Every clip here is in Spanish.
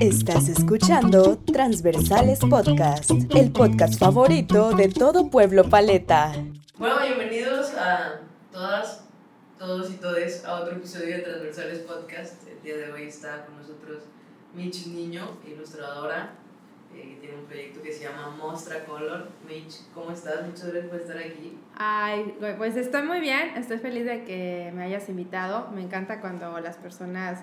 Estás escuchando Transversales Podcast, el podcast favorito de todo pueblo paleta. Bueno, bienvenidos a todas, todos y todes a otro episodio de Transversales Podcast. El día de hoy está con nosotros Mitch Niño, ilustradora, eh, que tiene un proyecto que se llama Mostra Color. Mitch, ¿cómo estás? Muchas gracias por estar aquí. Ay, pues estoy muy bien, estoy feliz de que me hayas invitado. Me encanta cuando las personas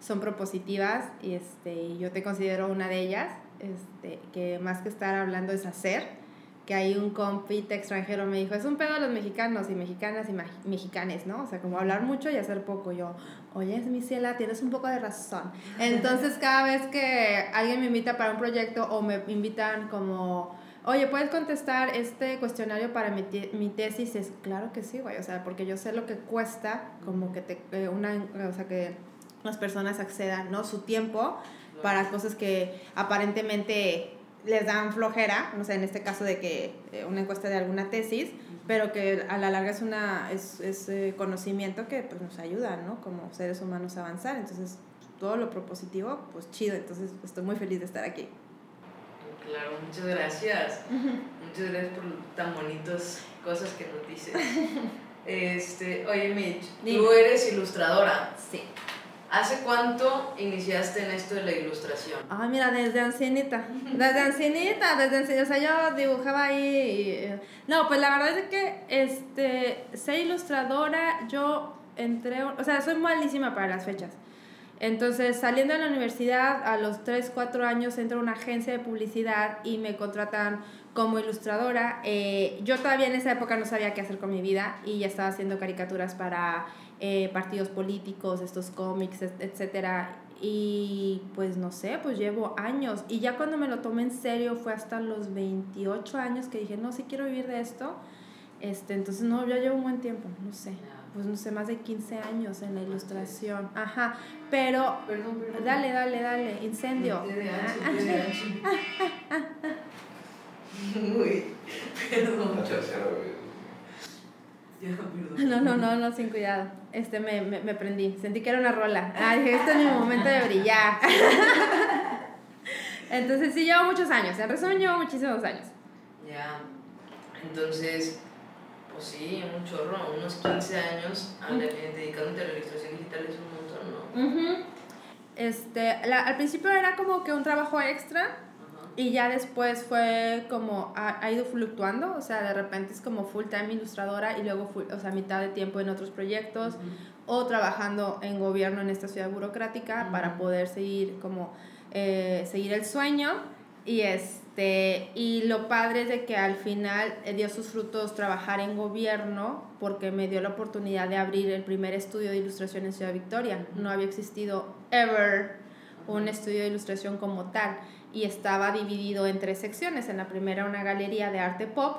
son propositivas y este, yo te considero una de ellas, este, que más que estar hablando es hacer, que hay un compite extranjero me dijo, es un pedo de los mexicanos y mexicanas y mexicanes, ¿no? O sea, como hablar mucho y hacer poco. Yo, oye, mi ciela, tienes un poco de razón. Entonces, cada vez que alguien me invita para un proyecto o me invitan como, oye, ¿puedes contestar este cuestionario para mi, mi tesis? Es, claro que sí, güey, o sea, porque yo sé lo que cuesta, como que te, eh, una, o sea, que las personas accedan, ¿no? Su tiempo para cosas que aparentemente les dan flojera, no sé, en este caso de que eh, una encuesta de alguna tesis, pero que a la larga es una es, es eh, conocimiento que pues, nos ayuda, ¿no? Como seres humanos a avanzar. Entonces, todo lo propositivo, pues chido. Entonces, estoy muy feliz de estar aquí. Claro, muchas gracias. Muchas gracias por tan bonitas cosas que nos dices. Este, oye, Mitch, tú eres ilustradora. Sí. ¿Hace cuánto iniciaste en esto de la ilustración? Ah, mira, desde ancianita. Desde ancianita, desde ancianita. O sea, yo dibujaba ahí. Eh, no, pues la verdad es que este, ser ilustradora, yo entré. O sea, soy malísima para las fechas. Entonces, saliendo de la universidad, a los 3, 4 años entro a una agencia de publicidad y me contratan como ilustradora. Eh, yo todavía en esa época no sabía qué hacer con mi vida y ya estaba haciendo caricaturas para eh, partidos políticos, estos cómics, etcétera. Y pues no sé, pues llevo años. Y ya cuando me lo tomé en serio fue hasta los 28 años que dije, no, si quiero vivir de esto. Este, entonces, no, yo llevo un buen tiempo, no sé. Pues no sé, más de 15 años en la ilustración. Ajá, pero... Perdón, perdón. Dale, dale, dale, incendio. Uy, perdón. No, no, no, no, sin cuidado. Este me, me, me prendí. Sentí que era una rola. Ah, dije, este es mi momento de brillar. Entonces sí llevo muchos años. En resumen llevo muchísimos años. Ya. Entonces, pues sí, un chorro, unos 15 años dedicándote a la ilustración digital es un montón, ¿no? Este, al principio era como que un trabajo extra y ya después fue como, ha, ha, ido fluctuando, o sea, de repente es como full time ilustradora y luego, full, o sea, mitad de tiempo en otros proyectos o trabajando en gobierno en esta ciudad burocrática para poder seguir como, eh, seguir el sueño. Y, este, y lo padre es de que al final eh, dio sus frutos trabajar en gobierno porque me dio la oportunidad de abrir el primer estudio de ilustración en Ciudad Victoria. No había existido ever un estudio de ilustración como tal y estaba dividido en tres secciones. En la primera una galería de arte pop,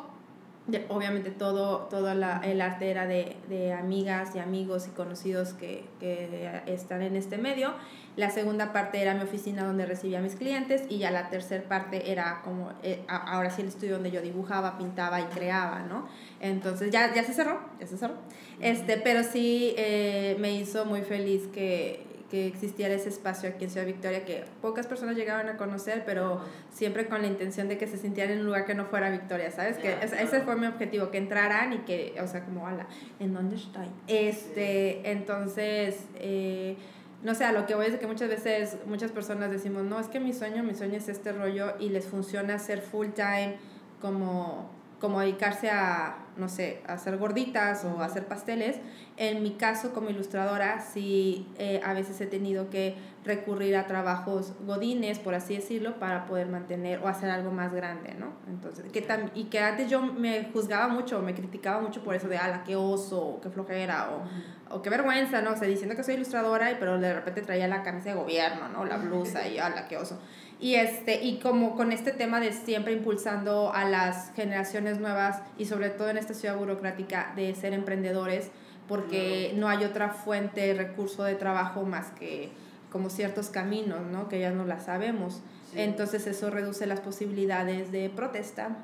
obviamente todo, todo la, el arte era de, de, amigas y amigos y conocidos que, que, están en este medio. La segunda parte era mi oficina donde recibía a mis clientes y ya la tercera parte era como, eh, ahora sí el estudio donde yo dibujaba, pintaba y creaba, ¿no? Entonces ya, ya se cerró, ya se cerró. Este, pero sí eh, me hizo muy feliz que, que existiera ese espacio aquí en Ciudad Victoria que pocas personas llegaban a conocer, pero siempre con la intención de que se sintieran en un lugar que no fuera Victoria, ¿sabes? Que ese fue mi objetivo, que entraran y que, o sea, como, hola, ¿en dónde estoy? Este, entonces, eh, no sé, a lo que voy es que muchas veces muchas personas decimos, no, es que mi sueño, mi sueño es este rollo y les funciona ser full time como como dedicarse a, no sé, a hacer gorditas o a hacer pasteles. En mi caso, como ilustradora, sí eh, a veces he tenido que recurrir a trabajos godines, por así decirlo, para poder mantener o hacer algo más grande, ¿no? Entonces, que y que antes yo me juzgaba mucho, me criticaba mucho por eso de, ala, qué oso, qué flojera, o, o qué vergüenza, ¿no? O sea, diciendo que soy ilustradora, pero de repente traía la camisa de gobierno, ¿no? La blusa y, ala, qué oso. Y, este, y como con este tema de siempre impulsando a las generaciones nuevas y sobre todo en esta ciudad burocrática de ser emprendedores, porque no hay otra fuente, recurso de trabajo más que como ciertos caminos, ¿no? Que ya no la sabemos. Entonces eso reduce las posibilidades de protesta,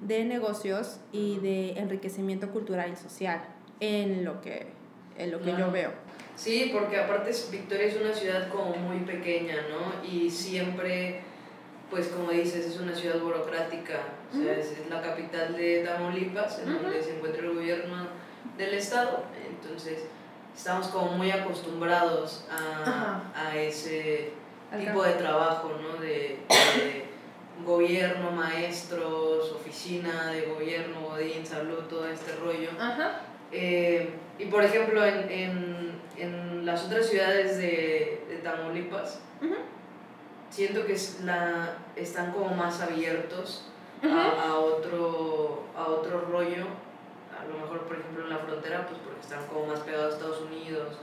de negocios y de enriquecimiento cultural y social en lo que, en lo que yo veo. Sí, porque aparte Victoria es una ciudad como muy pequeña, ¿no? Y siempre, pues como dices, es una ciudad burocrática. O sea, es, la capital de Tamaulipas, en donde se encuentra el gobierno del estado. Entonces, estamos como muy acostumbrados a, a ese tipo de trabajo, ¿no? De, gobierno, maestros, oficina de gobierno, Godín, salud, todo este rollo. Eh, y por ejemplo, en, en, en, las otras ciudades de, de Tamaulipas, siento que es la, están como más abiertos a, a, otro, a otro rollo. A lo mejor, por ejemplo, en la frontera, pues porque están como más pegados a Estados Unidos,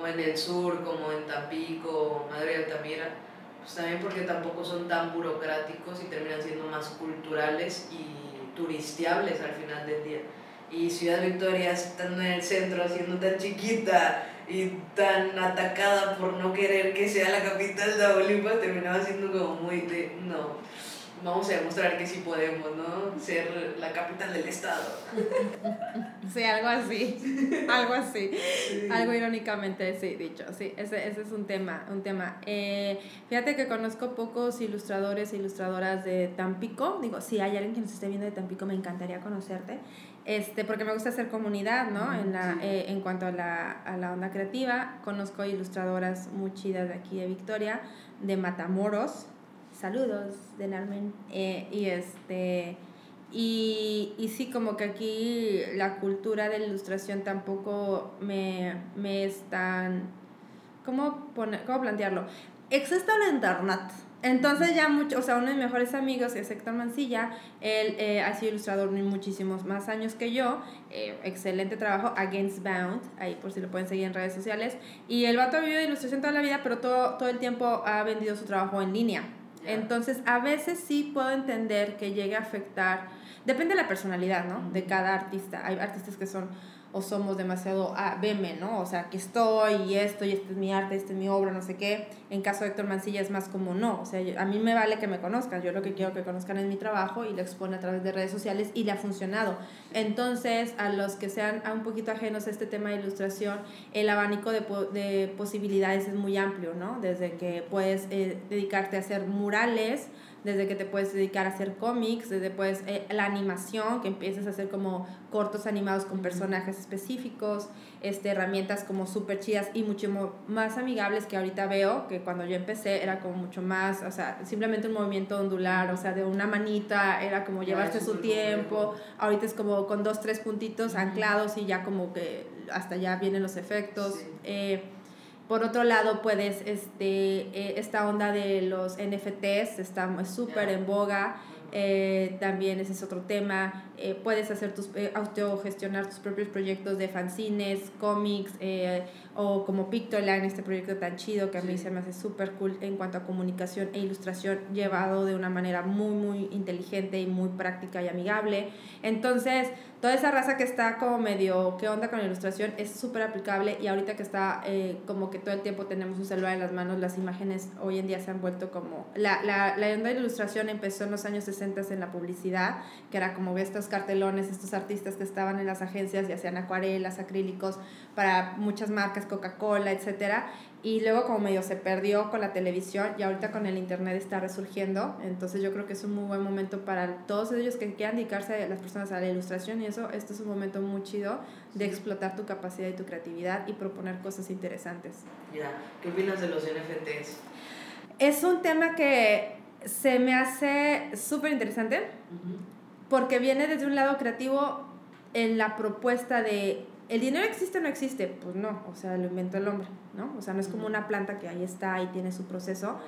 o en el sur, como en Tampico, Madrid, Altamira pues también porque tampoco son tan burocráticos y terminan siendo más culturales y turistiables al final del día. Y Ciudad Victoria, estando en el centro, siendo tan chiquita y tan atacada por no querer que sea la capital de Olimpas, terminaba siendo como muy de, no, vamos a demostrar que sí podemos, ¿no? Ser la capital del estado. Sí, algo así, algo así, algo irónicamente sí, dicho, sí, ese, ese es un tema, un tema. Eh, fíjate que conozco pocos ilustradores e ilustradoras de Tampico, digo, si hay alguien que nos esté viendo de Tampico, me encantaría conocerte, este, porque me gusta hacer comunidad, ¿no? En, la, eh, en cuanto a la, a la onda creativa, conozco ilustradoras muy chidas de aquí de Victoria, de Matamoros, saludos de Narmen. Eh, y este. Y, y, sí, como que aquí la cultura de la ilustración tampoco me, me es tan. ¿Cómo, poner, ¿Cómo plantearlo? Existe el internet. Entonces ya mucho, o sea, uno de mis mejores amigos es Héctor Mancilla, él eh, ha sido ilustrador muchísimos más años que yo, eh, excelente trabajo, Against Bound, ahí por si lo pueden seguir en redes sociales, y el vato ha vivido de ilustración toda la vida, pero todo, todo el tiempo ha vendido su trabajo en línea. Entonces, a veces sí puedo entender que llegue a afectar, depende de la personalidad, ¿no? De cada artista. Hay artistas que son o somos demasiado, ah, veme, ¿no? O sea, que estoy y esto y este es mi arte, este es mi obra, no sé qué. En caso de Héctor Mancilla es más como no, o sea, a mí me vale que me conozcan, yo lo que quiero que conozcan es mi trabajo y lo expone a través de redes sociales y le ha funcionado. Entonces, a los que sean un poquito ajenos a este tema de ilustración, el abanico de, de posibilidades es muy amplio, ¿no? Desde que puedes eh, dedicarte a hacer murales, desde que te puedes dedicar a hacer cómics, desde pues eh, la animación, que empieces a hacer como cortos animados con personajes específicos, este, herramientas como súper chidas y mucho más amigables que ahorita veo, que cuando yo empecé era como mucho más, o sea, simplemente un movimiento ondular, o sea, de una manita, era como llevaste su tiempo, ahorita es como con dos, tres puntitos anclados y ya como que hasta ya vienen los efectos. Eh, por otro lado, puedes, este, eh, esta onda de los NFTs está súper en boga. Eh, también ese es otro tema. Eh, puedes hacer tus, autogestionar tus propios proyectos de fanzines, cómics o como Pictoline, este proyecto tan chido que a mí se me hace súper cool en cuanto a comunicación e ilustración llevado de una manera muy, muy inteligente y muy práctica y amigable. Entonces, toda esa raza que está como medio, ¿qué onda con la ilustración? Es súper aplicable y ahorita que está eh, como que todo el tiempo tenemos un celular en las manos, las imágenes hoy en día se han vuelto como... La, la, la onda de ilustración empezó en los años 60 en la publicidad, que era como estos cartelones, estos artistas que estaban en las agencias y hacían acuarelas, acrílicos para muchas marcas, Coca-Cola, etcétera y luego como medio se perdió con la televisión y ahorita con el internet está resurgiendo, entonces yo creo que es un muy buen momento para todos ellos que quieran dedicarse a las personas a la ilustración y eso, este es un momento muy chido de explotar tu capacidad y tu creatividad y proponer cosas interesantes. Ya, ¿qué opinas de los NFTs? Es un tema que se me hace súper interesante porque viene desde un lado creativo en la propuesta de ¿El dinero existe o no existe? Pues no, o sea, lo inventó el hombre, ¿no? O sea, no es como una planta que ahí está y tiene su proceso.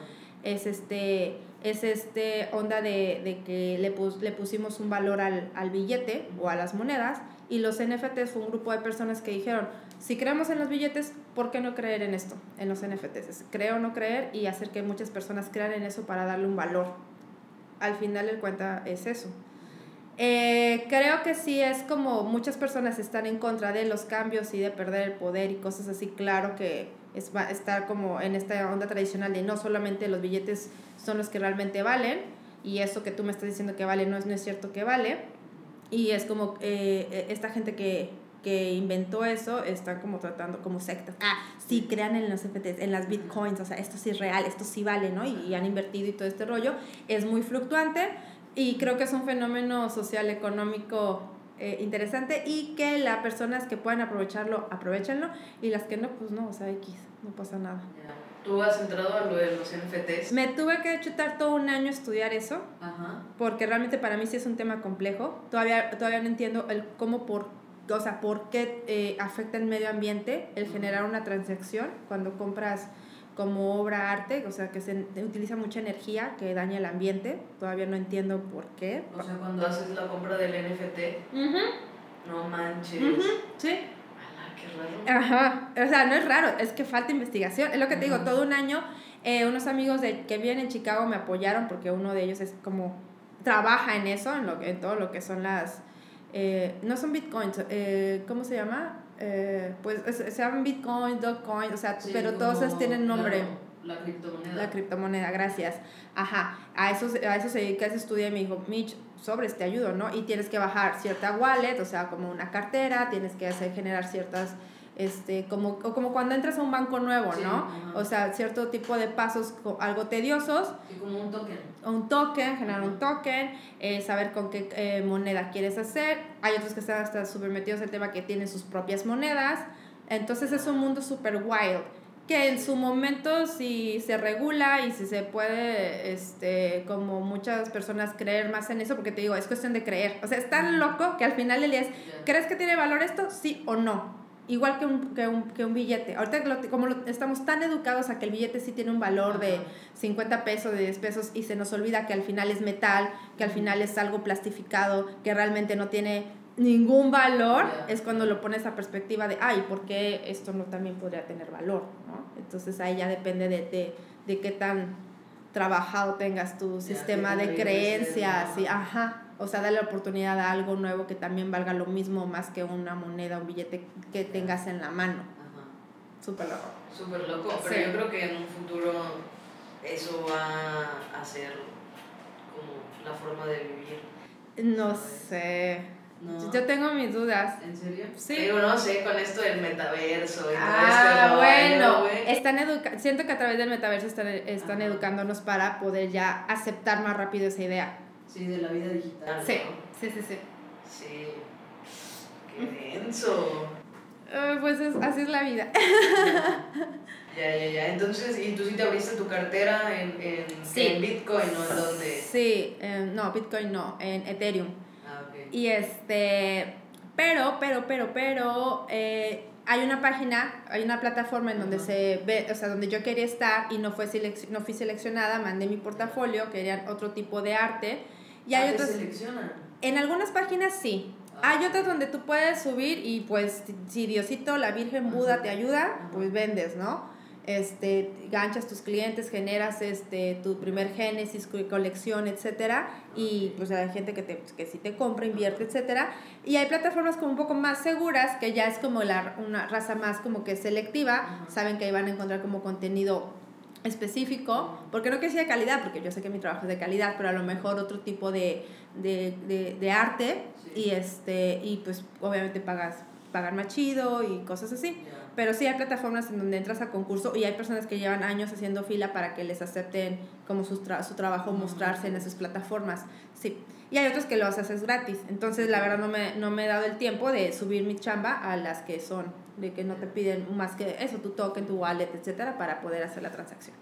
Es este, es este onda de, de que le, le pusimos un valor al, al, billete o a las monedas y los NFTs fue un grupo de personas que dijeron, si creemos en los billetes, ¿por qué no creer en esto, en los NFTs? Es creo o no creer y hacer que muchas personas crean en eso para darle un valor. Al final el cuenta es eso. Eh, creo que sí es como muchas personas están en contra de los cambios y de perder el poder y cosas así. Claro que es, va, estar como en esta onda tradicional de no solamente los billetes son los que realmente valen y eso que tú me estás diciendo que vale no es, no es cierto que vale. Y es como eh, esta gente que, que inventó eso están como tratando como sectas. Ah, sí, crean en los NFTs, en las bitcoins, o sea, esto sí es real, esto sí vale, ¿no? Y, y han invertido y todo este rollo. Es muy fluctuante y creo que es un fenómeno social, económico eh, interesante y que las personas que puedan aprovecharlo, aprovechenlo y las que no, pues no, o sea, X, no pasa nada. ¿Tú has entrado a lo de los NFTs? Me tuve que chutar todo un año estudiar eso, Ajá. porque realmente para mí sí es un tema complejo. Todavía, todavía no entiendo el cómo, por, o sea, por qué eh, afecta el medio ambiente el generar una transacción cuando compras como obra arte, o sea, que se utiliza mucha energía que daña el ambiente. Todavía no entiendo por qué. O sea, cuando haces la compra del NFT, no manches. Sí. Ala, qué raro. Ajá, o sea, no es raro, es que falta investigación. Es lo que te digo, todo un año, eh, unos amigos de, que viven en Chicago me apoyaron porque uno de ellos es como, trabaja en eso, en, lo, que- en todo lo que son las, eh, no son bitcoins, eh, ¿cómo se llama? Eh, pues es- se llaman bitcoin, dogecoin, o sea, Sí, pero todos esos tienen nombre. La, la criptomoneda. La criptomoneda, gracias. Ajá, a eso, se- a eso se dedica ese estudio y me dijo, Mitch, sobres, te ayudo, ¿no? Y tienes que bajar cierta wallet, o sea, como una cartera, tienes que hacer, generar ciertas, este, como, o como cuando entras a un banco nuevo, Sí, ¿no? ajá. O sea, cierto tipo de pasos algo tediosos, Sí, como un token. un token, generar un token, eh, saber con qué eh, moneda quieres hacer. Hay otros que están hasta súper metidos en el tema que tienen sus propias monedas. Entonces es un mundo súper wild. Que en su momento si se regula y si se puede, este, como muchas personas creer más en eso, porque te digo, es cuestión de creer. O sea, es tan loco que al final del día es. ¿crees que tiene valor esto? Sí o no. Igual que un, que un, que un billete. Ahorita lo- como lo- estamos tan educados a que el billete sí tiene un valor de Ajá. 50 pesos, de 10 pesos, y se nos olvida que al final es metal, que al final es algo plastificado, que realmente no tiene ningún valor, es cuando lo pones a perspectiva de, ay, ¿por qué esto no también podría tener valor? ¿no? Entonces ahí ya depende de, de, de qué tan trabajado tengas tu sistema de creencias, y, ajá, o sea, darle la oportunidad a algo nuevo que también valga lo mismo más que una moneda, un billete que tengas en la mano. Ajá. Súper loco. Súper loco, pero Sí. yo creo que en un futuro eso va a ser como la forma de vivir. No sé. ¿No? Yo tengo mis dudas. ¿En serio? Sí. Digo, no sé, con esto del metaverso y todo Ah, rollo, bueno. Están educa siento que a través del metaverso están, están Ajá. educándonos para poder ya aceptar más rápido esa idea. Sí, de la vida digital. Sí, ¿no? sí, sí, sí. Sí. Qué denso. Pues es- así es la vida. Ya, ya, ya. Entonces, ¿y tú sí te abriste tu cartera en, en, Sí. en Bitcoin o en dónde? Sí, eh, no, Bitcoin no, en Ethereum. Ah, ok. Y este, pero, pero, pero, pero, eh, hay una página, hay una plataforma en donde se ve, o sea, donde yo quería estar y no, fue selec- no fui seleccionada, mandé mi portafolio, querían otro tipo de arte. Y Ah, hay te otras, seleccionan. en algunas páginas sí. Ah. Hay otras donde tú puedes subir y pues si Diosito, la Virgen Buda Ajá. te ayuda, pues vendes, ¿no? Este, ganchas tus clientes, generas este, tu primer génesis, co- colección, etcétera, y pues hay gente que, te, que sí te compra, invierte, etcétera. Y hay plataformas como un poco más seguras, que ya es como la, una raza más como que selectiva, Ajá. saben que ahí van a encontrar como contenido específico, porque no que sea de calidad, porque yo sé que mi trabajo es de calidad, pero a lo mejor otro tipo de, de, de, de arte Sí. y este y pues obviamente pagas pagar más chido y cosas así. Pero sí hay plataformas en donde entras a concurso y hay personas que llevan años haciendo fila para que les acepten como su, tra- su trabajo mostrarse en esas plataformas. Sí. Y hay otros que lo haces gratis. Entonces, la verdad, no me, no me he dado el tiempo de subir mi chamba a las que son, de que no te piden más que eso, tu token, tu wallet, etcétera, para poder hacer la transacción.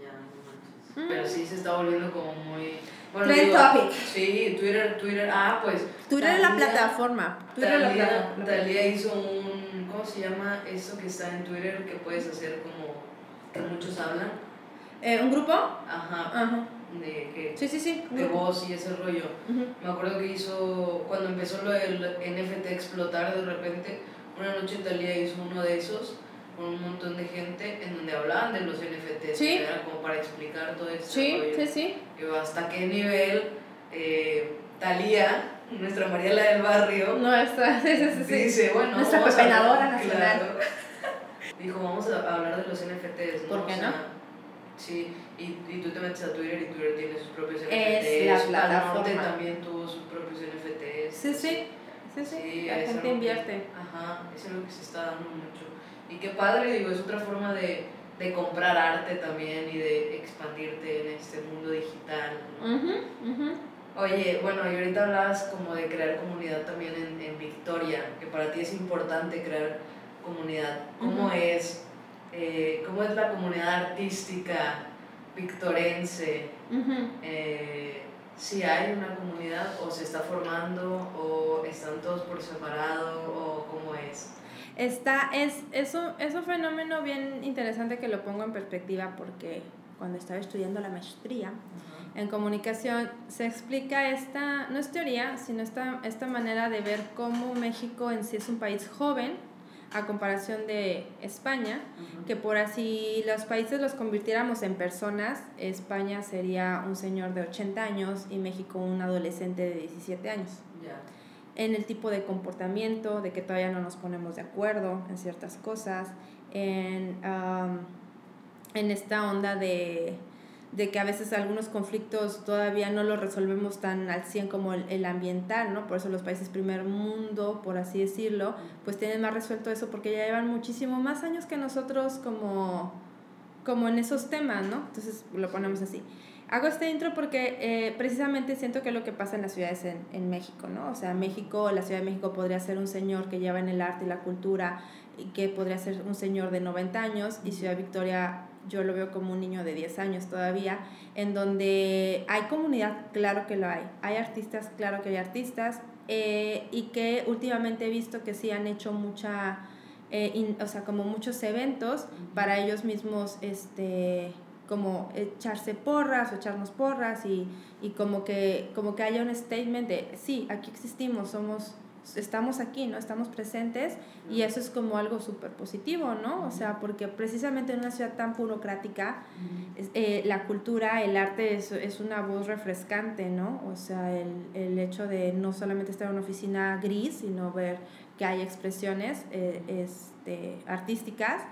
Ya, no manches. Mm. Pero sí se está volviendo como muy. Trend topic. Sí, Twitter, Twitter. Ah, pues. Twitter es la Talía- plataforma. Twitter es la Talía, plataforma. Talía hizo un. ¿Cómo se llama eso que está en Twitter que puedes hacer como. que muchos hablan? Eh, ¿Un grupo? Ajá. Ajá. De que. Sí, sí, sí. de voz y ese rollo. Ujú. Me acuerdo que hizo, cuando empezó lo del NFT explotar de repente, una noche Talía hizo uno de esos con un montón de gente en donde hablaban de los NFTs, Sí. que era como para explicar todo esto. Sí, sí, sí. hasta qué nivel eh, Talía, nuestra Mariela del barrio, Nuestra, sí, sí, dice, bueno, Nuestra pepenadora nacional. Claro. Dijo, vamos a hablar de los NFTs, ¿no? ¿Por qué O no? sea, Sí, y, y tú te metes a Twitter y Twitter tiene sus propios NFTs. Es la plataforma. también tuvo sus propios NFTs. Sí, sí. sí, sí, la gente invierte. ajá, es algo que se está dando mucho. Y qué padre, digo, es otra forma de, de comprar arte también y de expandirte en este mundo digital. Oye, bueno, y ahorita hablabas como de crear comunidad también en, en Victoria, que para ti es importante crear comunidad. ¿Cómo es? Eh, ¿Cómo es la comunidad artística victorense? Eh, si hay una comunidad o se está formando o están todos por separado o cómo es. Está, es, eso, es un fenómeno bien interesante que lo pongo en perspectiva porque cuando estaba estudiando la maestría en comunicación se explica esta, no es teoría, sino esta, esta manera de ver cómo México en sí es un país joven, a comparación de España, que por así los países los convirtiéramos en personas, España sería un señor de 80 años y México un adolescente de 17 años. En el tipo de comportamiento, de que todavía no nos ponemos de acuerdo en ciertas cosas, en, en esta onda de de que a veces algunos conflictos todavía no los resolvemos tan al 100 como el, ambiental, ¿no? Por eso los países primer mundo, por así decirlo, pues tienen más resuelto eso porque ya llevan muchísimo más años que nosotros como, como en esos temas, ¿no? Entonces lo ponemos así. Hago este intro porque eh, precisamente siento que es lo que pasa en las ciudades en, en México, ¿no? O sea, México, la Ciudad de México podría ser un señor que lleva en el arte y la cultura que podría ser un señor de 90 años y Ciudad Victoria yo lo veo como un niño de 10 años todavía, en donde hay comunidad, claro que lo hay, hay artistas, claro que hay artistas, eh, y que últimamente he visto que sí han hecho mucha, eh, o sea, como muchos eventos para ellos mismos, este como echarse porras o echarnos porras y, y como, que, como que haya un statement de, sí, aquí existimos, somos estamos aquí, ¿no? Estamos presentes y eso es como algo súper positivo, ¿no? O sea, porque precisamente en una ciudad tan burocrática, eh, la cultura, el arte es, es, una voz refrescante, ¿no? O sea, el, el, hecho de no solamente estar en una oficina gris, sino ver que hay expresiones eh, este, artísticas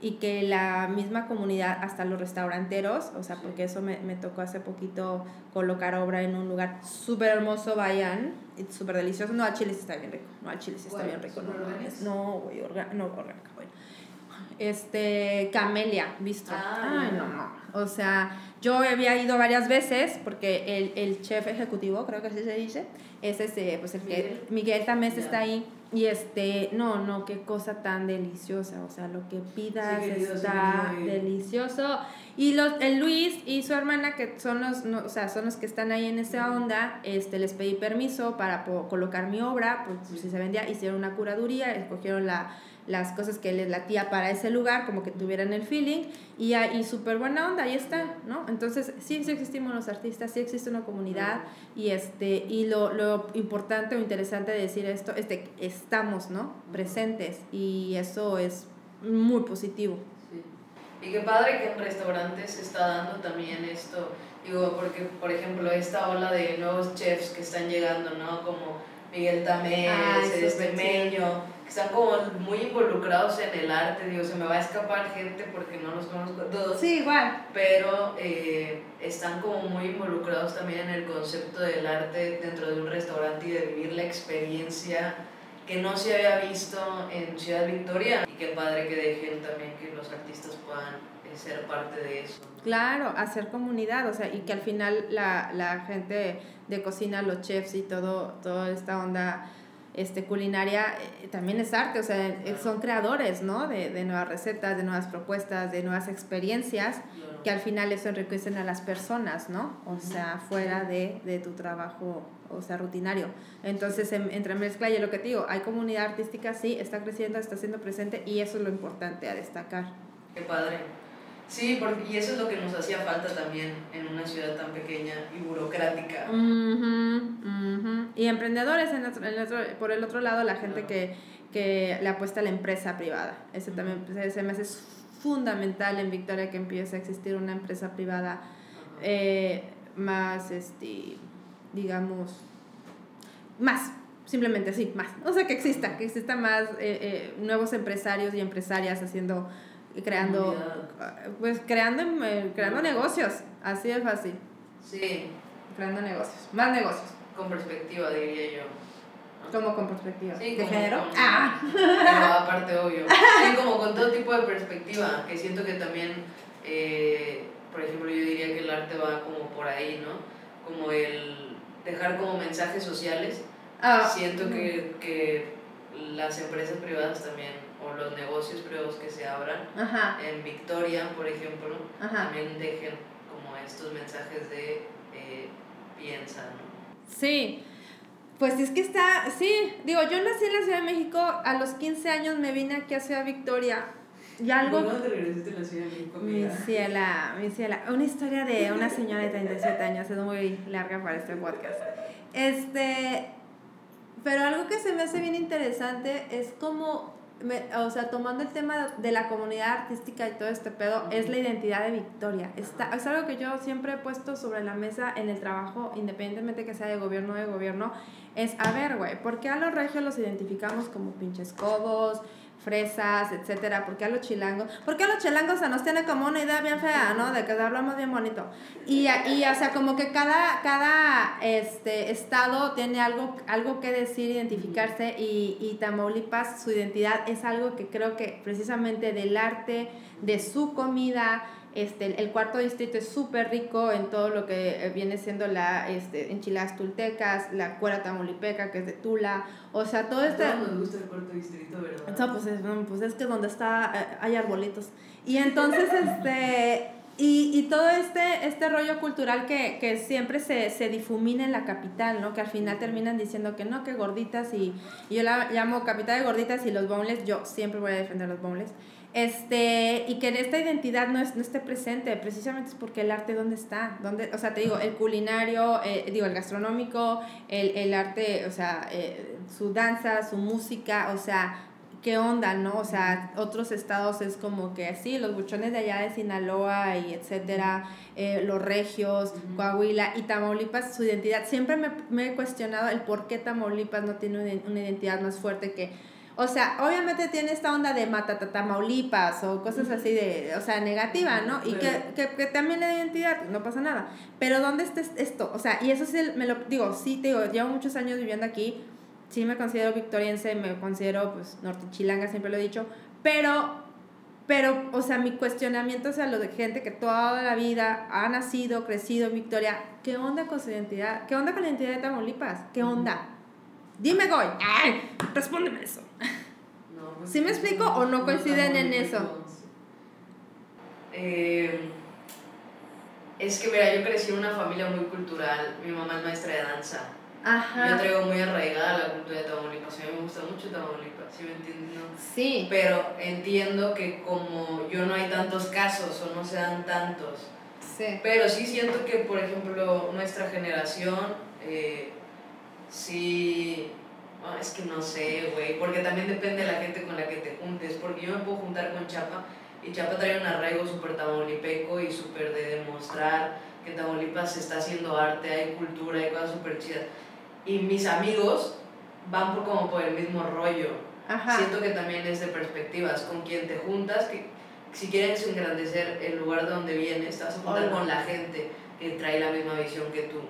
y que la misma comunidad, hasta los restauranteros, o sea, porque eso me, me tocó hace poquito colocar obra en un lugar súper hermoso, vayan, súper delicioso. No, al chile sí está bien rico, no, al chile sí está bien rico, no, no, güey, no, orgánica, güey. Este, Camelia, visto. Ah, Ay, no, no. O sea, yo había ido varias veces porque el, el chef ejecutivo, creo que así se dice, es ese, pues el que Miguel también está ahí y este, no, no, qué cosa tan deliciosa, o sea, lo que pidas está delicioso. Y los, el Luis y su hermana, que son los, no, o sea, son los que están ahí en esa onda, este, les pedí permiso para colocar mi obra, pues si se vendía, hicieron una curaduría, escogieron la, las cosas que les latía para ese lugar, como que tuvieran el feeling, y, y súper buena onda, ahí están, ¿no? Entonces, sí, sí existimos los artistas, sí existe una comunidad, y, este, y lo, lo importante o interesante de decir esto es que estamos, ¿no? Presentes, y eso es muy positivo. Sí. Y qué padre que en restaurantes se está dando también esto, digo, porque, por ejemplo, esta ola de nuevos chefs que están llegando, ¿no? Como Miguel Tamés, este Meño, que están como muy involucrados en el arte, digo, se me va a escapar gente porque no los conozco todos. Sí, igual. Pero eh, están como muy involucrados también en el concepto del arte dentro de un restaurante y de vivir la experiencia que no se había visto en Ciudad Victoria. Y qué padre que dejen también que los artistas puedan ser parte de eso. Claro, hacer comunidad, o sea, y que al final la, la gente de cocina, los chefs y todo, toda esta onda este, culinaria eh, también es arte, o sea, eh, son creadores, ¿no? De, de, nuevas recetas, de nuevas propuestas, de nuevas experiencias, que al final eso enriquecen a las personas, ¿no? O sea, fuera de, de tu trabajo, o sea, rutinario. Entonces, entre mezcla y lo que te digo, hay comunidad artística, sí, está creciendo, está siendo presente y eso es lo importante a destacar. Qué padre. Sí, porque, y eso es lo que nos hacía falta también en una ciudad tan pequeña y burocrática. Y emprendedores, en el otro, por el otro lado, la gente que, que le apuesta a la empresa privada. Ese también se me hace fundamental en Victoria que empiece a existir una empresa privada eh, más, este, digamos, más, simplemente así, más. O sea, que exista, que exista más eh, eh, nuevos empresarios y empresarias haciendo creando, pues creando, eh, creando negocios, así de fácil. Sí. Creando negocios, más negocios. Con perspectiva, diría yo. Como con perspectiva. Sí, ¿De género? con- Ah. Aparte, obvio. Sí, como con todo tipo de perspectiva, que siento que también, eh, por ejemplo, yo diría que el arte va como por ahí, ¿no? Como el dejar como mensajes sociales. Ah, Siento que, que las empresas privadas también, o los negocios privados que se abran, Ajá, en Victoria, por ejemplo, ajá. también dejen como estos mensajes de eh, piensa, ¿no? Sí. Pues es que está, sí, digo, yo nací en la Ciudad de México, a los 15 años me vine aquí a Ciudad Victoria y algo... ¿Por qué no te regresaste a la Ciudad de México, Mi ciela, mi ciela. Una historia de una señora de 37 años, es muy larga para este podcast. Este, pero algo que se me hace bien interesante es como, me- o sea, tomando el tema de la comunidad artística y todo este pedo, es la identidad de Victoria. Está, es algo que yo siempre he puesto sobre la mesa en el trabajo, independientemente que sea de gobierno o de gobierno, es, a ver, güey, ¿por qué a los regios los identificamos como pinches codos? Fresas, etcétera, ¿por qué a los chilangos? ¿Por qué a los chilangos se nos tiene como una idea bien fea, ¿no? De que hablamos bien bonito. Y, y o sea, como que cada, cada este, estado tiene algo, algo que decir, identificarse, y, y Tamaulipas, su identidad es algo que creo que precisamente del arte, de su comida, este, el cuarto distrito es súper rico en todo lo que eh, viene siendo la este, enchiladas tultecas, la cuera tamaulipeca, que es de Tula, o sea, todo este... todos nos gusta el cuarto distrito, ¿verdad? No, pues es, no, pues es que donde está, eh, hay arbolitos. Y entonces, este, y, y todo este, este rollo cultural que, que siempre se, se difumina en la capital, ¿no? Que al final terminan diciendo que no, que gorditas y, y yo la llamo capital de gorditas y los boneless, yo siempre voy a defender los boneless. Este, y que esta identidad no, es, no esté presente, precisamente es porque el arte, ¿dónde está? ¿Dónde, o sea, te digo, el culinario, eh, digo, el gastronómico, el, el arte, o sea, eh, su danza, su música, o sea, qué onda, ¿no? O sea, otros estados es como que sí, los buchones de allá de Sinaloa y etcétera, eh, los regios, Ujú. Coahuila y Tamaulipas, su identidad. Siempre me, me he cuestionado el por qué Tamaulipas no tiene una identidad más fuerte que. O sea, obviamente tiene esta onda de Matata Tamaulipas o cosas así de, o sea, negativa, ¿no? Y que, que, que también la identidad, no pasa nada. Pero ¿dónde está esto? O sea, y eso sí, me lo digo, sí, te digo, llevo muchos años viviendo aquí, sí me considero victoriense, me considero pues norte chilanga, siempre lo he dicho, pero, pero, o sea, mi cuestionamiento es a lo de gente que toda la vida ha nacido, crecido en Victoria, ¿qué onda con su identidad? ¿Qué onda con la identidad de Tamaulipas? ¿Qué onda? Dime, Goy, ¡ay! Respóndeme eso. No, pues, ¿Sí me explico o no coinciden en eso? Eh, es que, mira, yo crecí en una familia muy cultural. Mi mamá es maestra de danza. Yo Ajá. traigo muy arraigada la cultura de Tamaulipas. A mí me gusta mucho Tamaulipas, ¿sí me entiendes? No? Sí. Pero entiendo que como yo no hay tantos casos o no se dan tantos. Sí. Pero sí siento que, por ejemplo, nuestra generación, eh, sí... ah, es que no sé, güey, porque también depende de la gente con la que te juntes, porque yo me puedo juntar con Chapa y Chapa trae un arraigo súper tamaulipeco y súper de demostrar que en Tamaulipas se está haciendo arte, hay cultura, hay cosas súper chidas. Y mis amigos van por, como por el mismo rollo. Ajá. Siento que también es de perspectivas, con quien te juntas, que si quieres engrandecer el lugar de donde vienes, te vas a juntar con la gente que trae la misma visión que tú.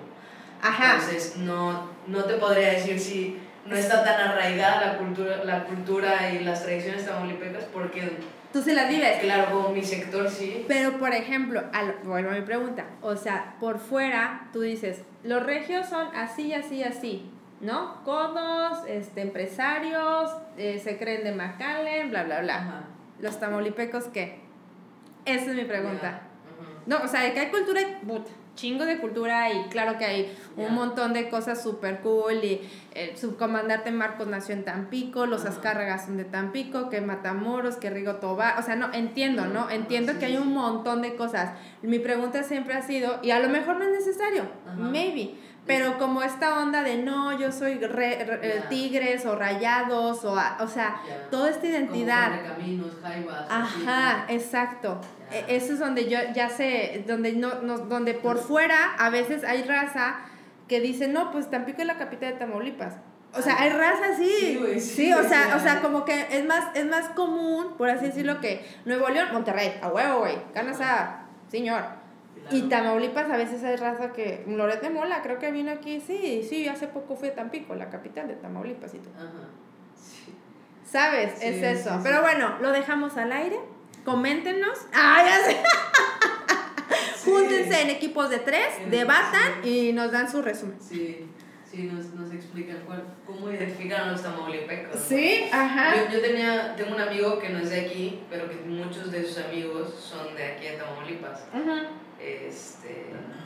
Ajá. Entonces, no, no te podría decir si no está tan arraigada la cultura, la cultura y las tradiciones tamaulipecas, porque, Tú sí las vives. claro, como mi sector sí. Pero, por ejemplo, al, vuelvo a mi pregunta. O sea, por fuera, tú dices, los regios son así, así, así, ¿no? Codos, este, empresarios, eh, se creen de McAllen, bla, bla, bla. Ajá. ¿Los tamaulipecos qué? Esa es mi pregunta. No, o sea, de que hay cultura, hay put, chingo de cultura y claro que hay un montón de cosas súper cool y el subcomandante Marcos nació en Tampico, los. Azcárragas son de Tampico, que Matamoros, que Rigo Tobar, o sea, no, entiendo, ¿no? Entiendo que hay un montón de cosas. Mi pregunta siempre ha sido, y a lo mejor no es necesario, maybe, pero como esta onda de no, yo soy re- re- eh, tigres o rayados, o, a- o sea, toda esta identidad. Como caminos, jaivas. Ajá, exacto. E- Eso es donde yo ya sé, donde no, no- donde por fuera a veces hay raza que dice, no, pues Tampico es la capital de Tamaulipas. O sea, hay raza así. sí, güey, Sí, sí, o sea, o sea, como que es más, es más común, por así decirlo, que Nuevo León, Monterrey, a huevo, güey, carne asada, señor. Y Tamaulipas a veces hay raza que. Loret de Mola, creo que vino aquí. Sí, sí, hace poco fui a Tampico, la capital de Tamaulipas y todo. Ajá. Sí. ¿Sabes? Sí, es eso. sí. Pero bueno, lo dejamos al aire. Coméntenos. ¡Ah, ya sé! Júntense en equipos de tres, En- debatan y nos dan su resumen. Sí, sí, nos, nos explican cuál, cómo identifican a los tamaulipecos. ¿no? Sí, ajá. Yo, yo tenía, tengo un amigo que no es de aquí, pero que muchos de sus amigos son de aquí de Tamaulipas. Ajá. Este,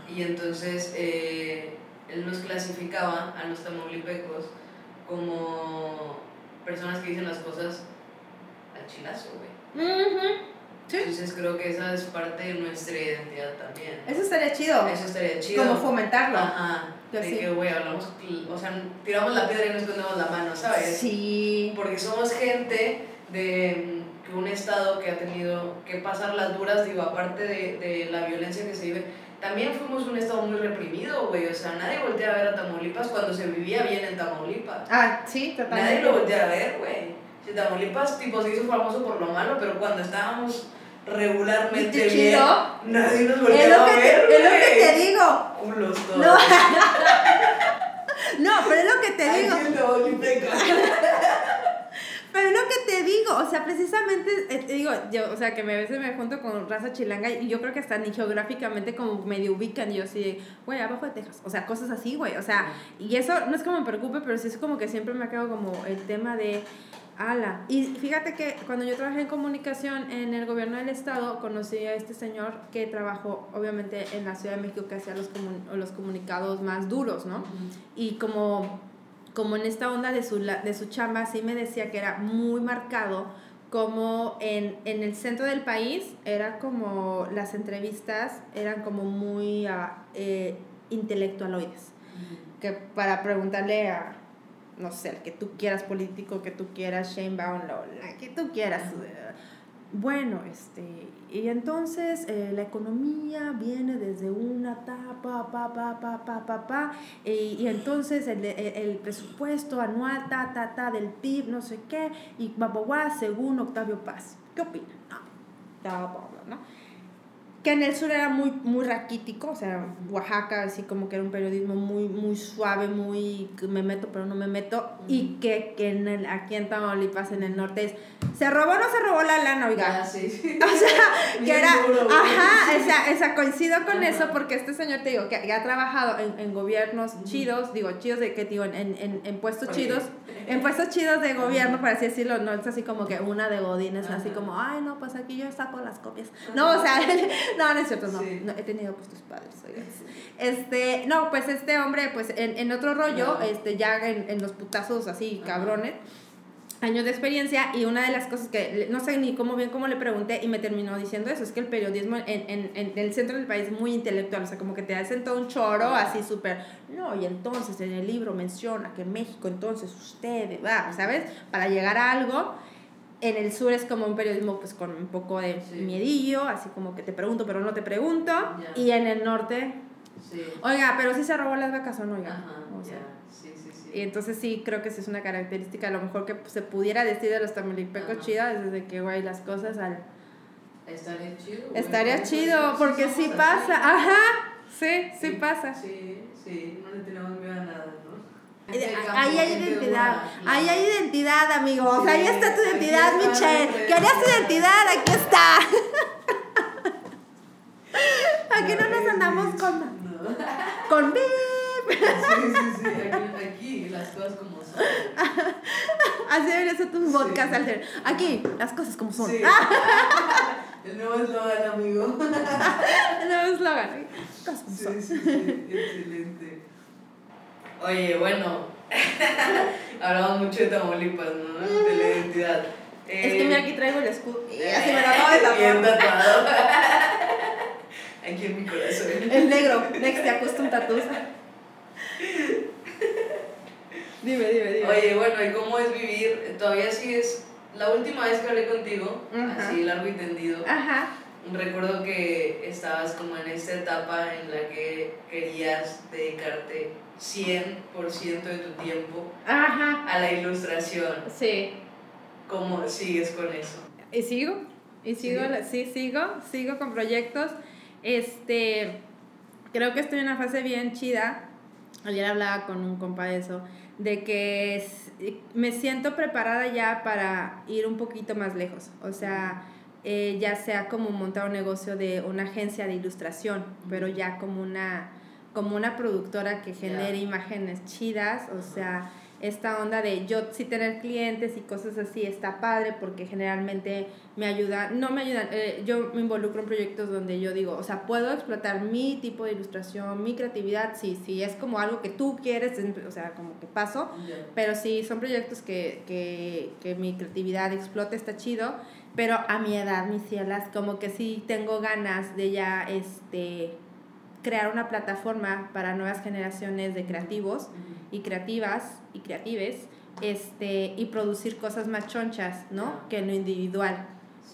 y entonces eh, él nos clasificaba a los tamaulipecos como personas que dicen las cosas al chilazo, güey. Sí. Entonces creo que esa es parte de nuestra identidad también. Eso estaría chido. Eso estaría chido. Como fomentarlo. Ajá. Yo De sí. que, güey, hablamos, o sea, tiramos la piedra y no escondemos la mano, ¿sabes? Sí. Porque somos gente de un estado que ha tenido que pasar las duras, digo, aparte de, de la violencia que se vive, también fuimos un estado muy reprimido, güey. O sea, nadie voltea a ver a Tamaulipas cuando se vivía bien en Tamaulipas. Ah, sí, Nadie totalmente. lo voltea a ver, güey. Si Tamaulipas, tipo, se hizo famoso por lo malo, pero cuando estábamos regularmente bien, nadie nos Es voltea lo, a ver, te, es lo que te güey. digo. Culos todos. No. No, pero es lo que te Ay, digo. Pero es lo que te digo, o sea, precisamente, eh, te digo, yo, o sea, que me- a veces me junto con raza chilanga y yo creo que hasta ni geográficamente como medio ubican y yo así, güey, abajo de Texas, o sea, cosas así, güey, o sea, y eso no es que me preocupe, pero sí es como que siempre me ha quedado como el tema de, ala, y fíjate que cuando yo trabajé en comunicación en el gobierno del estado, conocí a este señor que trabajó, obviamente, en la Ciudad de México, que hacía los, comun- los comunicados más duros, ¿no? Y como, como en esta onda de su, la- de su chamba, sí me decía que era muy marcado, como en, en el centro del país era como las entrevistas eran como muy ah, eh, intelectualoides, que para preguntarle a, no sé, al que tú quieras político, que tú quieras Shane Baum, la que tú quieras. Bueno, este, y entonces eh, la economía viene desde una etapa, pa, pa, pa, pa, pa, pa, y, y entonces el, el, el presupuesto anual, ta, ta, ta, del PIB, no sé qué, y bla, según Octavio Paz. ¿Qué opina? No, bla, ¿no? Que en el sur era muy, muy raquítico, o sea, Oaxaca, así como que era un periodismo muy, muy suave, muy me meto pero no me meto, y que, que en el, aquí en Tamaulipas, en el norte, es, ¿se robó o no se robó la lana, oiga? Ah, sí. O sea, que era, duro, ajá, o sea, o sea, coincido con eso porque este señor, te digo, que, que ha trabajado en, en gobiernos chidos, digo, chidos de que, digo, en, en, en puestos chidos, en puestos chidos de gobierno, por así decirlo, no es así como que una de godines, así como, ay, no, pues aquí yo saco las copias. No, o sea, no, no es cierto, no, Sí. no, he tenido puestos padres, oigan. Este, no, pues este hombre, pues en, en otro rollo, este, ya en, en los putazos así, Ajá. cabrones, años de experiencia y una de las cosas que no sé ni cómo bien cómo le pregunté y me terminó diciendo eso, es que el periodismo en, en, en el centro del país es muy intelectual, o sea, como que te hacen todo un choro así súper, no, y entonces en el libro menciona que México entonces ustedes, va, ¿sabes? Para llegar a algo, en el sur es como un periodismo pues con un poco de Sí. miedillo, así como que te pregunto pero no te pregunto, y en el norte, Sí. oiga, pero si se robó las vacas o no, oiga. Ajá, O sea, ya. Sí, sí, sí. y entonces sí, creo que esa es una característica, a lo mejor que se pudiera decir de los tamilipecos Ajá. chida, desde que, güey, las cosas al... Estaría chido. Estaría chido, somos porque sí pasa, ajá, sí, sí pasa. Sí, sí, no le tenemos miedo a nada, ¿no? Eh, Ahí hay identidad, ahí hay identidad. amigos, Sí, ahí está tu identidad, Michelle. ¿Querías tu identidad. Aquí está. Aquí no nos andamos con... No. Con... bip. Sí, sí, sí, aquí, aquí las cosas como son. Así debería ser tu Sí. podcast, Alter. Aquí, las cosas como son. Sí. El nuevo eslogan, amigo. Nuevo eslogan. Cosas como Sí, son. sí, sí, excelente. Oye, bueno, hablamos mucho de Tamaulipas, ¿no? De la identidad. Es que Eh, mira, aquí traigo el escudo. Y así me lo acabo de tapar. Aquí en mi corazón. El negro. Next, te custom tattoos. Dime, dime, dime. Oye, bueno, ¿y cómo es vivir? Todavía sigues. La última vez que hablé contigo, así largo y tendido, Ajá. recuerdo que estabas como en esta etapa en la que querías dedicarte 100% de tu tiempo Ajá. a la ilustración. Sí. ¿Cómo sigues con eso? Y sigo. Y sigo, sí, sigo. Sigo con proyectos. Este, creo que estoy en una fase bien chida. Ayer hablaba con un compa de eso, de que me siento preparada ya para ir un poquito más lejos. O sea, eh, ya sea como montar un negocio de una agencia de ilustración, pero ya como una, como una productora que genere imágenes chidas, o sea esta onda de yo sí tener clientes y cosas así está padre porque generalmente me ayuda, no me ayudan, eh, yo me involucro en proyectos donde yo digo, o sea, puedo explotar mi tipo de ilustración, mi creatividad, sí, sí, es como algo que tú quieres, o sea, como que paso, pero sí, son proyectos que, que, que mi creatividad explote, está chido, pero a mi edad, mis cielas, como que sí tengo ganas de ya, este, crear una plataforma para nuevas generaciones de creativos y creativas y creatives este, y producir cosas más chonchas, ¿no? Que en lo individual.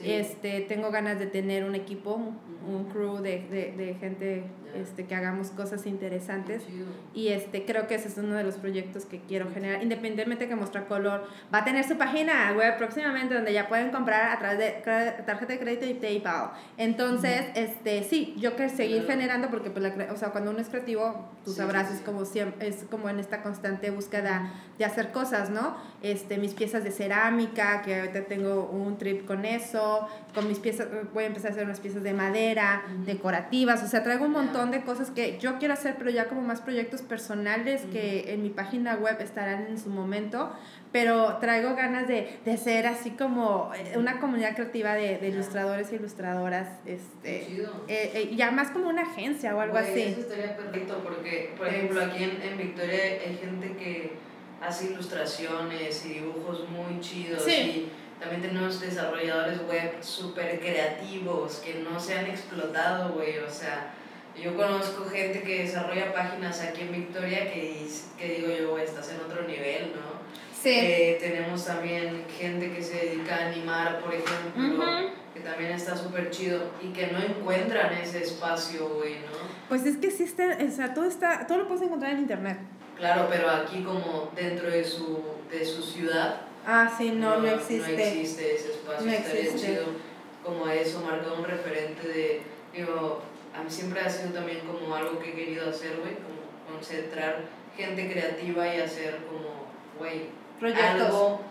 Este, tengo ganas de tener un equipo, un crew de, de, de gente este, que hagamos cosas interesantes. Y este, creo que ese es uno de los proyectos que quiero generar. Independientemente que Mostra Color va a tener su página web próximamente donde ya pueden comprar a través de tarjeta de crédito y PayPal. Entonces, este, sí, yo quiero seguir generando porque pues, la, o sea, cuando uno es creativo, tú sabrás, es, como siempre, es como en esta constante búsqueda de hacer cosas, ¿no? Este, mis piezas de cerámica, que ahorita tengo un trip con eso, con mis piezas, voy a empezar a hacer unas piezas de madera, decorativas, o sea, traigo un montón de cosas que yo quiero hacer, pero ya como más proyectos personales que en mi página web estarán en su momento, pero traigo ganas de, de ser así como eh, una comunidad creativa de, de ilustradores y ilustradoras, este, eh, eh, ya más como una agencia o algo así. Eso estaría perfecto porque, por ejemplo, aquí en, en Victoria hay gente que hace ilustraciones y dibujos muy chidos y también tenemos desarrolladores web súper creativos que no se han explotado, güey, o sea, yo conozco gente que desarrolla páginas aquí en Victoria que, que digo yo, estás en otro nivel, ¿no? Sí. Eh, tenemos también gente que se dedica a animar, por ejemplo, que también está súper chido y que no encuentran ese espacio, güey, ¿no? Pues es que sí está, o sea, todo, está, todo lo puedes encontrar en internet. Claro, pero aquí como dentro de su, de su ciudad. Ah, sí, no, no, existe. No existe ese espacio, no estaría chido como eso, marcar un referente de, digo, a mí siempre ha sido también como algo que he querido hacer, güey, como concentrar gente creativa y hacer como, güey, algo,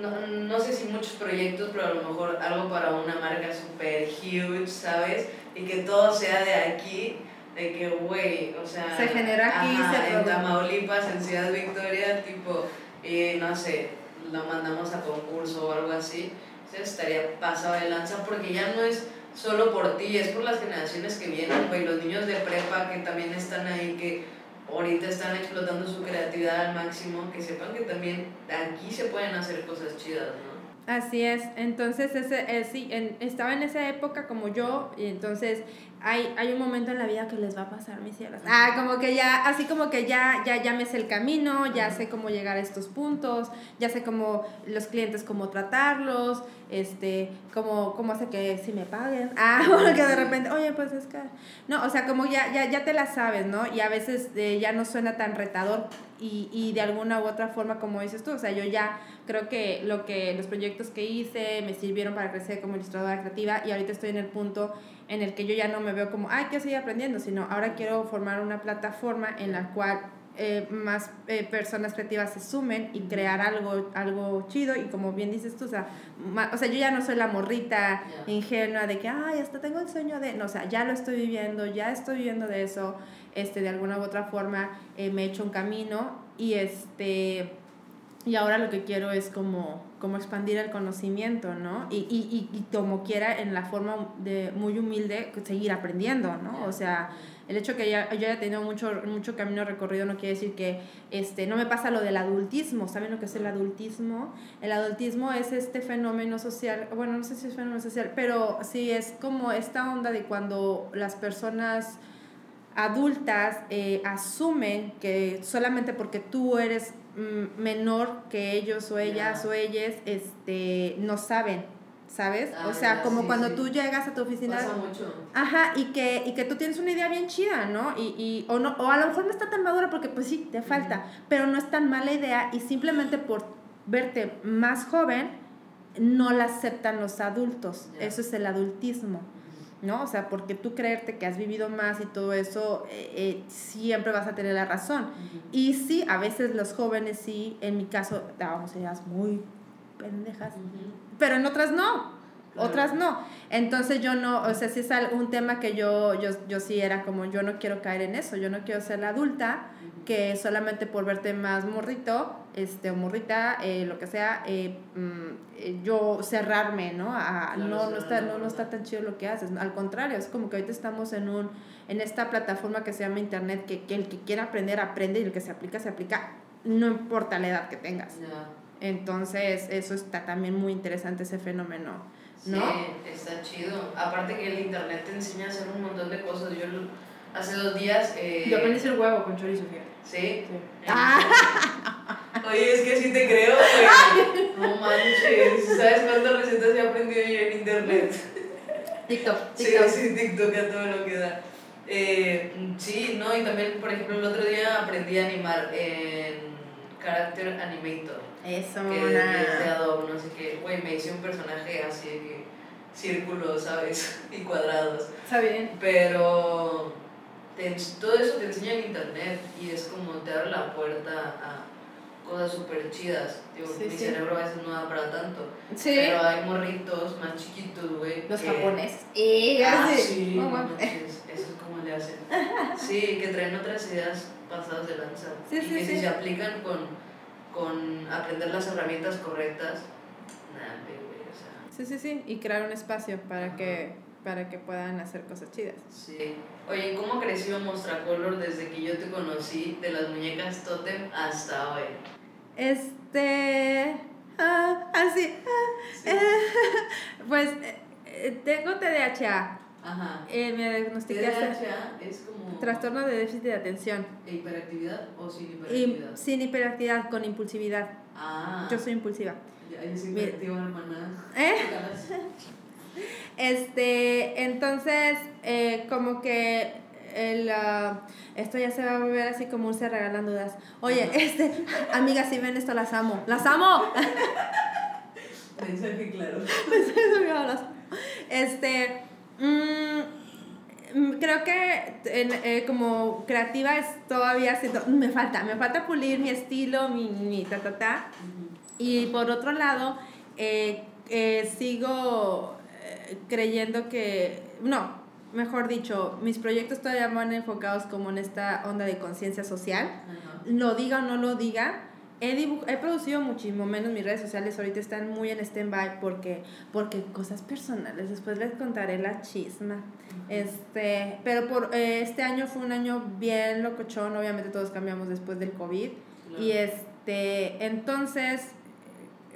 no, no sé si muchos proyectos, pero a lo mejor algo para una marca super huge, ¿sabes? Y que todo sea de aquí, de que, güey, o sea... Se genera aquí, se En Tamaulipas, en Ciudad Victoria, tipo, y no sé, lo mandamos a concurso o algo así, o estaría pasado de lanza porque ya no es solo por ti, es por las generaciones que vienen, güey, los niños de prepa que también están ahí, que ahorita están explotando su creatividad al máximo, que sepan que también aquí se pueden hacer cosas chidas, ¿no? Así es, entonces ese, eh, en, estaba en esa época como yo, y entonces hay, hay un momento en la vida que les va a pasar, mis cielos. Ah, como que ya, así como que ya, ya, ya me sé el camino, ya sé cómo llegar a estos puntos, ya sé cómo los clientes, cómo tratarlos, este, cómo, cómo hace que si me paguen. Ah, bueno, que de repente, oye, pues es que... No, o sea, como ya, ya, ya te la sabes, ¿no? Y a veces eh, ya no suena tan retador y, y de alguna u otra forma, como dices tú, o sea, yo ya creo que lo que los proyectos que hice me sirvieron para crecer como ilustradora creativa y ahorita estoy en el punto en el que yo ya no me veo como, ay, quiero seguir aprendiendo, sino ahora quiero formar una plataforma en la cual eh, más eh, personas creativas se sumen y crear algo, algo chido y como bien dices tú, o sea, o sea, yo ya no soy la morrita ingenua de que, ay, hasta tengo el sueño de, no, o sea, ya lo estoy viviendo, ya estoy viviendo de eso, este, de alguna u otra forma eh, me he hecho un camino y este y ahora lo que quiero es como, como expandir el conocimiento, ¿no? Y, y, y, como quiera, en la forma de muy humilde, seguir aprendiendo, ¿no? O sea, el hecho que ya, yo haya tenido mucho, mucho camino recorrido no quiere decir que este, no me pasa lo del adultismo. ¿Saben lo que es el adultismo? El adultismo es este fenómeno social, bueno, no sé si es fenómeno social, pero sí es como esta onda de cuando las personas adultas eh, asumen que solamente porque tú eres Mm, menor que ellos o ellas o ellas este, no saben, ¿sabes? o ah, sea, como cuando tú llegas a tu oficina. Pasa mucho. Ajá, y que, y que tú tienes una idea bien chida, ¿no? Y, y, o, no, o a lo mejor no está tan madura porque pues sí, te falta, pero no es tan mala idea y simplemente por verte más joven, no la aceptan los adultos. Eso es el adultismo. ¿No? O sea, porque tú creerte que has vivido más y todo eso, eh, eh, siempre vas a tener la razón. Y sí, a veces los jóvenes sí, en mi caso, dábamos ideas muy pendejas, pero en otras no. Otras no. Entonces yo no, o sea, si es un tema que yo, yo, yo sí era como, yo no quiero caer en eso, yo no quiero ser la adulta que solamente por verte más morrito, este, o morrita, eh, lo que sea, eh, mm, eh, yo cerrarme, ¿no? A, no, no, está, no, no está tan chido lo que haces. Al contrario, es como que ahorita estamos en un, en esta plataforma que se llama internet, que, que el que quiera aprender, aprende, y el que se aplica, se aplica, no importa la edad que tengas. Entonces, eso está también muy interesante, ese fenómeno. ¿No? Sí, está chido. Aparte que el internet te enseña a hacer un montón de cosas. Yo hace dos días... Eh, Yo aprendí a hacer huevo con chorizo, fíjate. ¿Sí? sí. Ah. Oye, es que sí te creo, güey. No manches. ¿Sabes cuántas recetas he aprendido yo en internet? TikTok. TikTok. Sí, sí, TikTok a todo lo que da. Eh, sí, no, y también, por ejemplo, el otro día aprendí a animar en Character Animator. Eso, que de Adobe, no sé qué. Güey, me hice un personaje así de que círculos, ¿sabes? y cuadrados. Está bien. Pero todo eso te enseña en internet y es como te abre la puerta a cosas súper chidas. mi cerebro a veces no da para tanto. Sí. Pero hay morritos más chiquitos, güey. Los japoneses. Y ah, sí, eso es como le hacen. Sí, que traen otras ideas pasadas de lanza. Sí, y que si se aplican con, con aprender las herramientas correctas, nada, güey, o sea. Sí, sí, sí. Y crear un espacio para que para que puedan hacer cosas chidas. Sí. Oye, ¿cómo creció Color desde que yo te conocí, de las muñecas Totem hasta hoy? Este. Ah, así. Ah, pues eh, tengo TDAH. Ajá. Eh, me diagnostiqué TDAH es como. Trastorno de déficit de atención. ¿E hiperactividad o sin hiperactividad? sin hiperactividad, con impulsividad. Ah. Yo soy impulsiva. Ya, yo soy hiperactiva, hermana. ¿Eh? Este, entonces, eh, como que el, uh, esto ya se va a volver así como un se regalan dudas. Oye, este, amigas, si ven esto, las amo. ¡Las amo! Mensaje claro. Este, mmm, creo que en, eh, como creativa es todavía me falta, me falta pulir mi estilo, mi, mi ta, ta, ta. Y por otro lado, eh, eh, sigo creyendo que, no, mejor dicho, mis proyectos todavía van enfocados como en esta onda de conciencia social. Lo diga o no lo diga. He, he producido muchísimo menos mis redes sociales, ahorita están muy en stand-by porque, porque cosas personales, después les contaré la chisma. este, pero por eh, este año fue un año bien locochón, obviamente todos cambiamos después del COVID. Y este, entonces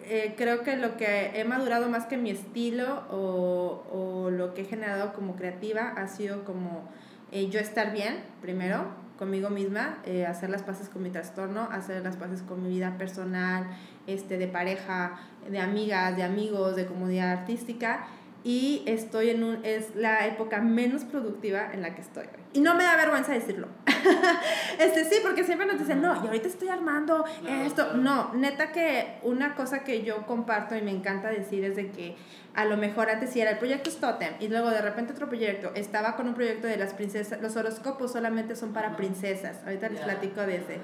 eh, creo que lo que he madurado más que mi estilo o, o lo que he generado como creativa ha sido como eh, yo estar bien, primero, conmigo misma, eh, hacer las paces con mi trastorno, hacer las paces con mi vida personal, este, de pareja, de amigas, de amigos, de comunidad artística y estoy en un, es la época menos productiva en la que estoy Y no me da vergüenza decirlo. este sí, porque siempre nos dicen, no, y ahorita estoy armando esto. No, neta que una cosa que yo comparto y me encanta decir es de que a lo mejor antes sí era el proyecto Stotem y luego de repente otro proyecto. Estaba con un proyecto de las princesas, los horóscopos solamente son para princesas. Ahorita les platico de ese.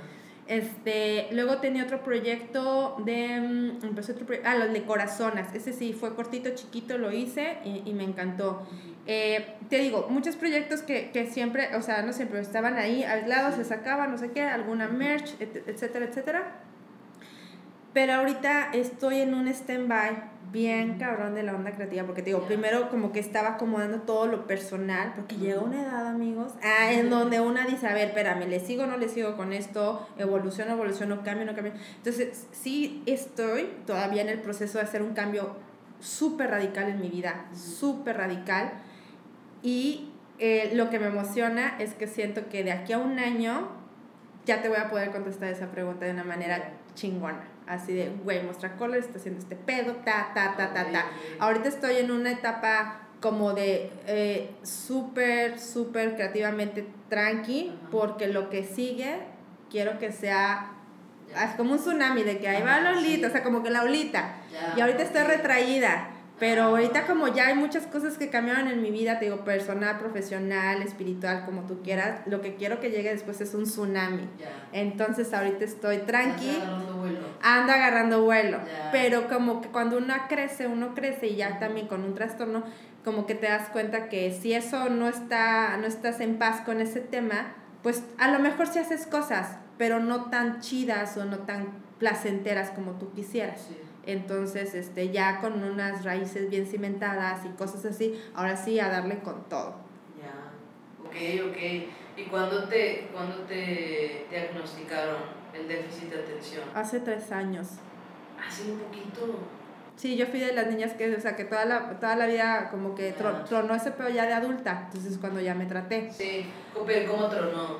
Este, luego tenía otro proyecto de, mm, empezó otro ah, los de corazonas, ese sí, fue cortito, chiquito, lo hice y, me encantó. Eh, te digo, muchos proyectos que, que, siempre, o sea, no siempre estaban ahí aislados, se sacaban, no sé qué, alguna merch, etcétera, etcétera. Pero ahorita estoy en un stand-by bien cabrón de la onda creativa, porque te digo, primero como que estaba acomodando todo lo personal, porque llega una edad, amigos, ah, en donde una dice, a ver, espérame, ¿le sigo o no le sigo con esto? ¿Evoluciono, evoluciono, cambio, no cambio? Entonces, sí estoy todavía en el proceso de hacer un cambio súper radical en mi vida, súper radical, y eh, lo que me emociona es que siento que de aquí a un año ya te voy a poder contestar esa pregunta de una manera chingona. Así de, güey, Mostra Color está haciendo este pedo, ta, ta, ta, ta, ta. Ahorita estoy en una etapa como de eh, súper, súper creativamente tranqui, porque lo que sigue quiero que sea es como un tsunami de que ahí va la olita, o sea, como que la olita. Y ahorita estoy retraída, Pero ahorita como ya hay muchas cosas que cambiaron en mi vida, te digo, personal, profesional, espiritual, como tú quieras, lo que quiero que llegue después es un tsunami. Entonces ahorita estoy tranqui. Anda agarrando vuelo. Anda agarrando vuelo. Pero como que cuando uno crece, uno crece y ya también con un trastorno, como que te das cuenta que si eso no está, no estás en paz con ese tema, pues a lo mejor sí haces cosas, pero no tan chidas o no tan placenteras como tú quisieras. Entonces, este, ya con unas raíces bien cimentadas y cosas así, ahora sí a darle con todo. Ya, ok, ok. ¿Y cuándo te, cuándo te diagnosticaron el déficit de atención? Hace tres años. Hace un poquito. Sí, yo fui de las niñas que, o sea, que toda la, toda la vida como que tronó ese pedo ya de adulta, entonces cuando ya me traté. Sí, pero ¿cómo tronó?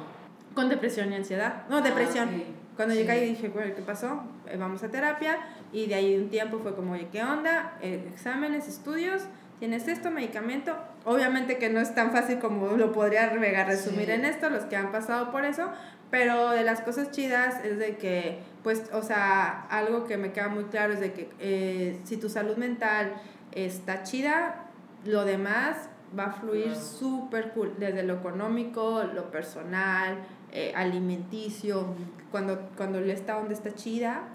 Con depresión y ansiedad. No, ah, depresión. Cuando llegué y dije, bueno, ¿qué pasó? Eh, vamos a terapia y de ahí un tiempo fue como, oye, ¿qué onda? Eh, exámenes, estudios, tienes esto, medicamento. Obviamente que no es tan fácil como lo podría resumir en esto, los que han pasado por eso, pero de las cosas chidas es de que, pues, o sea, algo que me queda muy claro es de que eh, si tu salud mental está chida, lo demás va a fluir súper cool, desde lo económico, lo personal, eh, alimenticio, cuando, cuando el está donde está chida,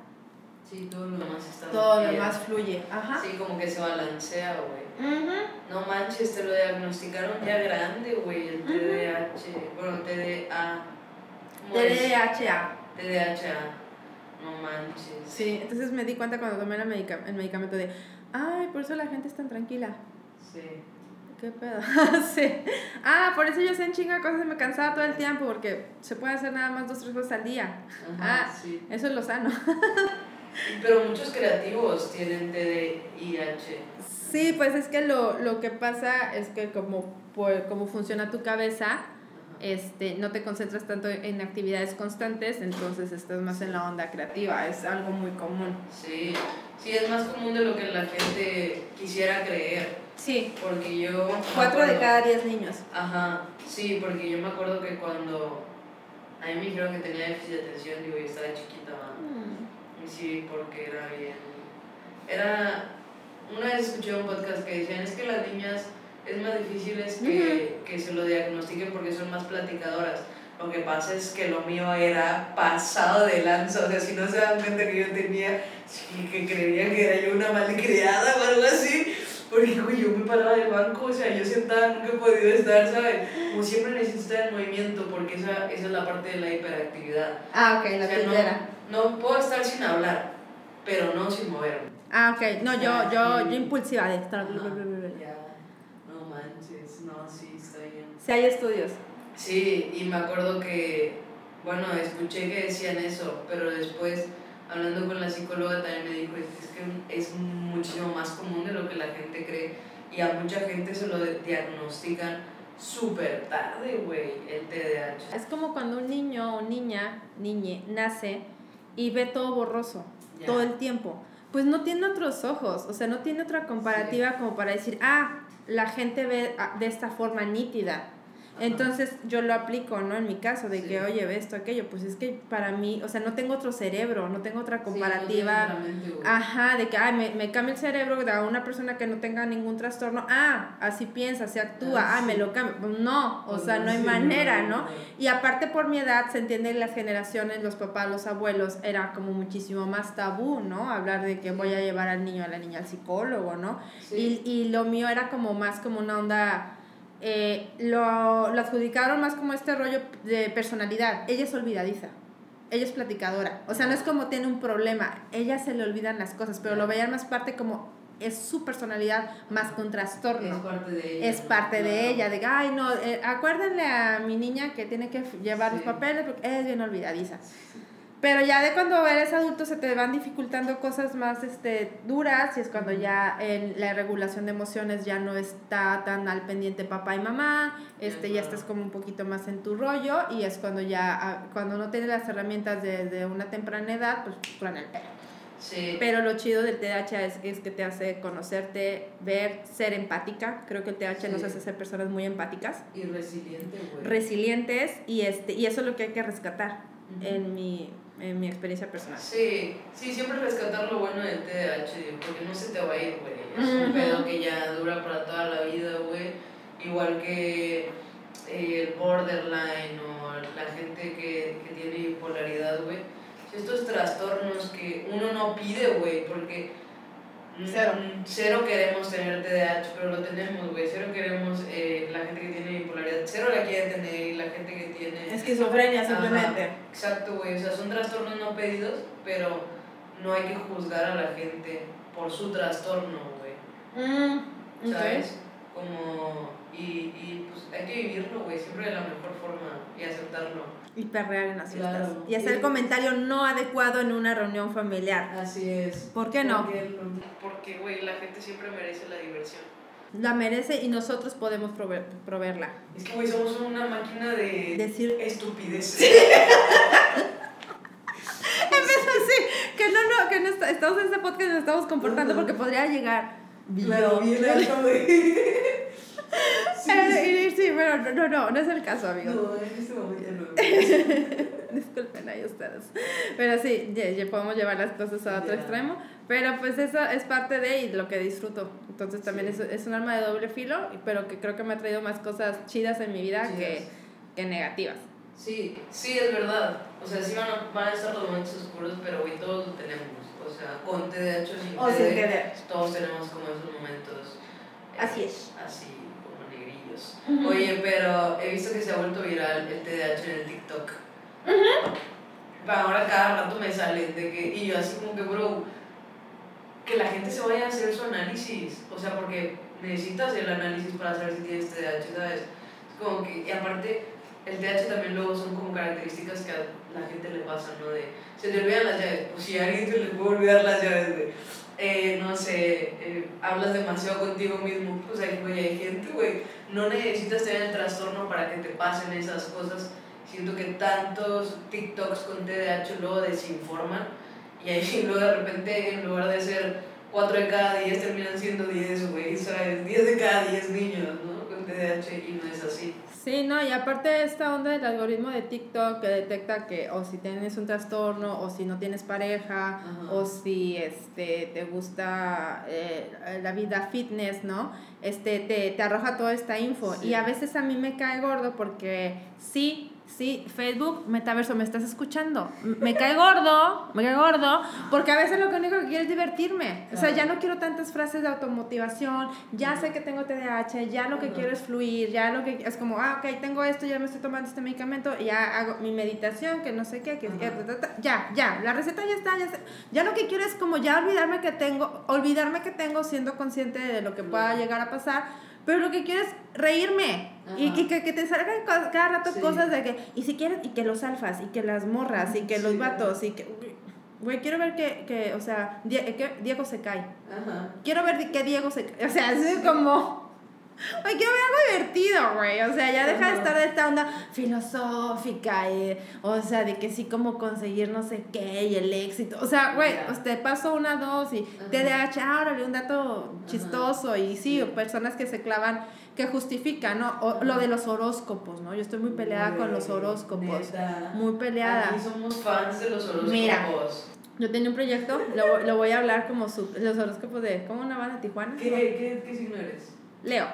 Sí, todo lo demás está Todo lo demás fluye. Ajá. Sí, como que se balancea, güey. No manches, te lo diagnosticaron ya grande, güey, el TDAH. Bueno, TDA. TDAHA. TDAHA. No manches. Sí, entonces me di cuenta cuando tomé el, medicamento de, ay, por eso la gente es tan tranquila. Sí. ¿Qué pedo? sí. Ah, por eso yo sé en chinga cosas y me cansaba todo el tiempo, porque se puede hacer nada más dos, tres cosas al día. ah, sí. eso es lo sano. Pero muchos creativos tienen TDIH. Sí, pues es que lo, lo que pasa es que como, por, como funciona tu cabeza, este, no te concentras tanto en actividades constantes, entonces estás más en la onda creativa, es algo muy común. Sí, sí, es más común de lo que la gente quisiera creer. Sí. Porque yo... Cuatro de cada diez niños. Ajá, sí, porque yo me acuerdo que cuando a mí me dijeron que tenía déficit de atención, digo, yo estaba chiquita, sí, porque era bien. Era. Una vez escuché un podcast que decían: es que las niñas es más difícil que, que se lo diagnostiquen porque son más platicadoras. Lo que pasa es que lo mío era pasado de lanza, o sea, si no se dan cuenta que yo tenía, que creían que era yo una malcriada o algo así, porque yo me paraba del banco, o sea, yo sentada nunca he podido estar, ¿sabes? Como siempre necesito estar en movimiento, porque esa, esa es la parte de la hiperactividad. Ah, ok, la o sea, no puedo estar sin hablar, pero no sin moverme. Ah, ok. No, yo, yo, yo impulsiva de estar. Ya, no manches, no, sí, está bien. Sí, hay estudios. Sí, y me acuerdo que, bueno, escuché que decían eso, pero después, hablando con la psicóloga, también me dijo, es que es muchísimo más común de lo que la gente cree, y a mucha gente se lo diagnostican súper tarde, güey, el TDAH. Es como cuando un niño o niña, niñe, nace y ve todo borroso todo el tiempo. Pues no tiene otros ojos, o sea, no tiene otra comparativa como para decir, ah, la gente ve ah, de esta forma nítida. Entonces yo lo aplico, ¿no? En mi caso, de que, oye, ve esto, aquello, pues es que para mí, o sea, no tengo otro cerebro, no tengo otra comparativa. ajá, de que, ay, me, me cambia el cerebro de una persona que no tenga ningún trastorno. Ah, así piensa, así actúa, ah, me lo cambia. Pues no, o pues sea, no hay manera, ¿no? Y aparte por mi edad, se entiende las generaciones, los papás, los abuelos, era como muchísimo más tabú, ¿no? Hablar de que voy a llevar al niño, a la niña al psicólogo, ¿no? Y, y lo mío era como más como una onda eh, lo, lo, adjudicaron más como este rollo de personalidad. Ella es olvidadiza, ella es platicadora. O sea, no es como tiene un problema, ella se le olvidan las cosas, pero lo veían más parte como es su personalidad más un trastorno. Es parte de ella. Es parte de ella, de, ay, no, eh, acuérdenle a mi niña que tiene que llevar los papeles porque es bien olvidadiza. Pero ya de cuando eres adulto se te van dificultando cosas más este, duras y es cuando ya en la regulación de emociones ya no está tan al pendiente papá y mamá, este, ya estás como un poquito más en tu rollo y es cuando ya, ah, cuando no tienes las herramientas desde una temprana edad, pues truena el pelo. Sí. Pero lo chido del TDAH es, es, que te hace conocerte, ver, ser empática. Creo que el TDAH nos hace ser personas muy empáticas. Y resilientes, Resilientes y, este, y eso es lo que hay que rescatar en mi en mi experiencia personal. Sí, sí, siempre rescatar lo bueno del TDAH, porque no se te va a ir, güey. es un pedo que ya dura para toda la vida, güey. Igual que eh, el borderline o la gente que, que tiene bipolaridad, güey. Estos trastornos que uno no pide, güey, porque Cero. cero queremos tener TDAH, pero lo tenemos, güey. Cero queremos eh, la gente que tiene bipolaridad, cero la quiere tener y la gente que tiene... Esquizofrenia simplemente. Ajá, exacto, güey. O sea, son trastornos no pedidos, pero no hay que juzgar a la gente por su trastorno, güey. Mm. ¿Sabes? Como. Y, y pues hay que vivirlo, güey, siempre de la mejor forma y aceptarlo. Y perrear en las fiestas. Claro. Y hacer el comentario no adecuado en una reunión familiar. Así es. ¿Por qué no? Porque, güey, la gente siempre merece la diversión. La merece y nosotros podemos proveer- proveerla. Es que, güey, somos una máquina de Decir, estupidez. sí, que no, no, que no está- estamos en este podcast y nos estamos comportando porque podría llegar Claro, bien bien. güey. Sí, Eh, Sí, pero no, no, no, no es el caso, amigos. No, en este momento no. Disculpen ahí ustedes. Pero sí, ya, ya podemos llevar las cosas a otro Ya. extremo. Pero pues eso es parte de lo que disfruto. Entonces también Sí. es, es un arma de doble filo, pero que creo que me ha traído más cosas chidas en mi vida que, Chidas. que negativas. Sí, sí, es verdad. O sea, sí van a, van a estar los momentos oscuros, pero güey, todos lo tenemos. O sea, con TDAH sin O sin TDAH, todos tenemos como esos momentos. eh, Así es. Así, como negrillos. Oye, pero he visto que se ha vuelto viral el TDAH en el TikTok. Pero ahora cada rato me sale de que, y yo así como que, bro, que la gente se vaya a hacer su análisis. O sea, porque necesitas el análisis para saber si tienes TDAH, ¿sabes? Es como que, y aparte, el TDAH también luego son como características que a la gente le pasan, ¿no? De, se te olvidan las llaves. Pues si a alguien se le puede olvidar las llaves, güey. Eh, no sé, eh, hablas demasiado contigo mismo, pues ahí, güey, hay gente, güey, no necesitas tener el trastorno para que te pasen esas cosas. Siento que tantos TikToks con TDAH luego desinforman y ahí luego de repente en lugar de ser 4 de cada 10 terminan siendo 10, güey, ¿sabes? 10 de cada 10 niños, ¿no? Con TDAH y no es así. Sí, no, y aparte esta onda del algoritmo de TikTok que detecta que o si tienes un trastorno o si no tienes pareja Ajá. o si este te gusta eh, la vida fitness, ¿no? Este te, te arroja toda esta info Sí. y a veces a mí me cae gordo porque sí Sí, Facebook, Metaverso, ¿me estás escuchando? Me cae gordo, me cae gordo, porque a veces lo único que quiero es divertirme. O sea, ya no quiero tantas frases de automotivación, ya sé que tengo TDAH, ya lo que quiero es fluir, ya lo que es como, ah, ok, tengo esto, ya me estoy tomando este medicamento, y ya hago mi meditación, que no sé qué, que ya, ya, ya, la receta ya está, ya sé. Ya lo que quiero es como ya olvidarme que tengo, olvidarme que tengo siendo consciente de lo que pueda llegar a pasar, pero lo que quiero es reírme y, que, que te salgan cada rato Sí. cosas de que, y si quieres, y que los alfas, y que las morras, y que los vatos, y que, güey, quiero ver que, que o sea, Diego se cae. Ajá. Quiero ver que Diego se cae. O sea, es como, güey, quiero ver algo divertido, güey. O sea, ya deja de estar de esta onda filosófica, o sea, de que sí, como conseguir no sé qué, y el éxito. O sea, güey, Ya. te paso una, dos, y Ajá. TDAH, ah, órale, un dato Ajá. chistoso, y sí, Sí. personas que se clavan que justifican, ¿no? O, lo de los horóscopos, ¿no? Yo estoy muy peleada con los horóscopos. neta. Muy peleada. Aquí somos fans de los horóscopos. Mira. Yo tenía un proyecto, lo, lo voy a hablar como su- los horóscopos de, ¿cómo una banda Tijuana? ¿Qué, qué, qué signo eres? Leo.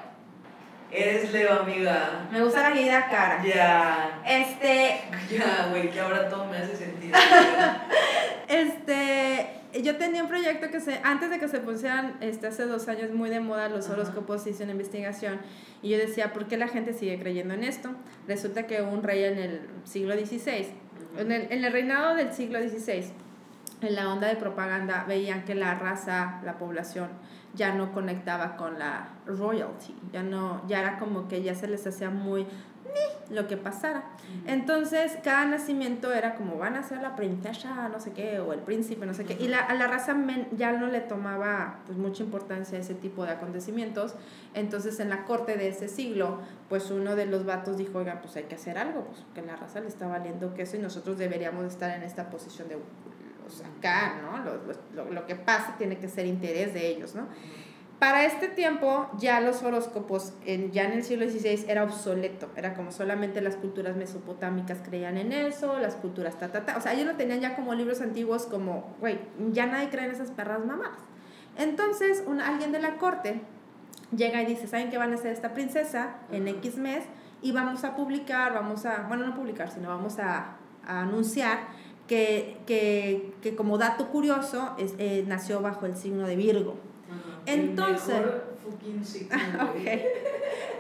Eres Leo, amiga. Me gusta la vida cara. Ya. Este, Ya, güey, que ahora todo me hace sentido. este, yo tenía un proyecto que se, antes de que se pusieran, este, hace dos años muy de moda los horóscopos, hice una investigación y yo decía, ¿por qué la gente sigue creyendo en esto? Resulta que un rey en el siglo XVI, en el, en el reinado del siglo XVI, en la onda de propaganda, veían que la raza, la población, ya no conectaba con la royalty, ya no, ya era como que ya se les hacía muy "Ni", lo que pasara. Entonces, cada nacimiento era como van a ser la princesa, no sé qué, o el príncipe, no sé qué. Y la, a la raza men ya no le tomaba pues, mucha importancia ese tipo de acontecimientos. Entonces, en la corte de ese siglo, pues uno de los vatos dijo, oigan, pues hay que hacer algo, pues que la raza le está valiendo queso y nosotros deberíamos estar en esta posición de los acá, ¿no? Lo, lo, lo que pase tiene que ser interés de ellos, ¿no? Para este tiempo ya los horóscopos, en, ya en el siglo XVI, era obsoleto. Era como solamente las culturas mesopotámicas creían en eso, las culturas ta, ta, ta. O sea, ellos lo tenían ya como libros antiguos, como, güey, ya nadie cree en esas perras mamadas. Entonces, un, alguien de la corte llega y dice, ¿saben qué van a hacer esta princesa en X mes? Y vamos a publicar, vamos a, bueno, no publicar, sino vamos a, a anunciar que, que, que, como dato curioso es, eh, nació bajo el signo de Virgo. Entonces, okay.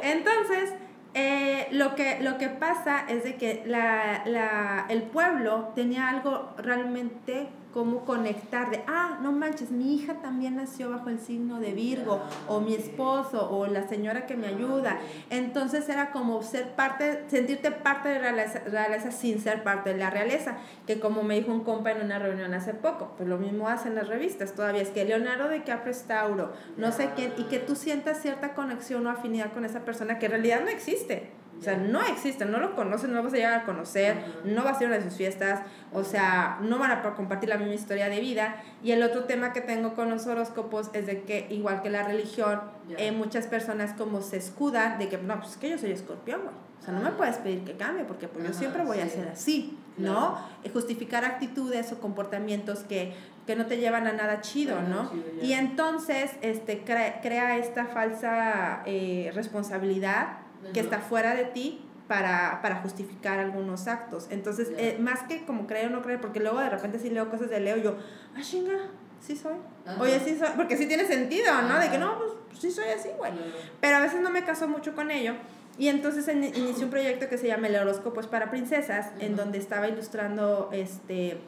Entonces, eh, lo, que, lo que pasa es de que la, la, el pueblo tenía algo realmente cómo conectar de, ah, no manches, mi hija también nació bajo el signo de Virgo, o mi esposo, o la señora que me ayuda. Entonces era como ser parte, sentirte parte de la realeza, sin ser parte de la realeza, que como me dijo un compa en una reunión hace poco, pues lo mismo hacen las revistas todavía, es que Leonardo de DiCaprio es Tauro, no sé quién, y que tú sientas cierta conexión o afinidad con esa persona que en realidad no existe. O sea, no existe, no lo conoces, no lo vas a llegar a conocer, no va a ser una de sus fiestas, o sea, no van a compartir la misma historia de vida. Y el otro tema que tengo con los horóscopos es de que, igual que la religión, eh, muchas personas como se escudan de que, no, pues es que yo soy escorpión, güey. O sea, no me puedes pedir que cambie porque pues, yo siempre voy a ser así, ¿no? Y justificar actitudes o comportamientos que, que no te llevan a nada chido, ¿no? y entonces este, crea, crea esta falsa eh, responsabilidad que está fuera de ti para, para justificar algunos actos. Entonces, eh, más que como creo o no creer, porque luego de repente si leo cosas de Leo, yo, ah, chinga, sí soy. Oye, sí soy, porque sí tiene sentido, ¿no? De que no, pues sí soy así, güey. Pero a veces no me caso mucho con ello. Y entonces inicié un proyecto que se llama El horóscopo es para princesas, en donde estaba ilustrando este,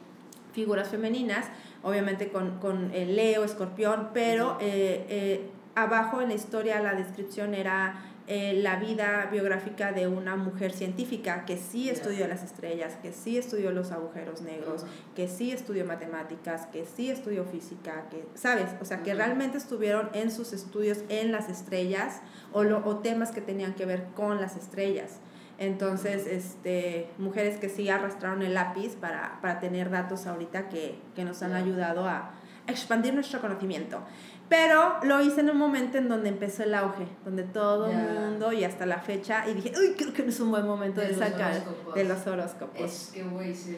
figuras femeninas, obviamente con, con el Leo, escorpión, pero eh, eh, abajo en la historia la descripción era eh, la vida biográfica de una mujer científica que sí estudió las estrellas, que sí estudió los agujeros negros, que sí estudió matemáticas, que sí estudió física, que, ¿sabes? O sea, que realmente estuvieron en sus estudios en las estrellas o, lo, o temas que tenían que ver con las estrellas. Entonces, este, mujeres que sí arrastraron el lápiz para, para tener datos ahorita que, que nos han ayudado a expandir nuestro conocimiento. Pero lo hice en un momento en donde empezó el auge, donde todo el mundo y hasta la fecha, y dije, uy, creo que no es un buen momento de, sacar de los horóscopos. Es que,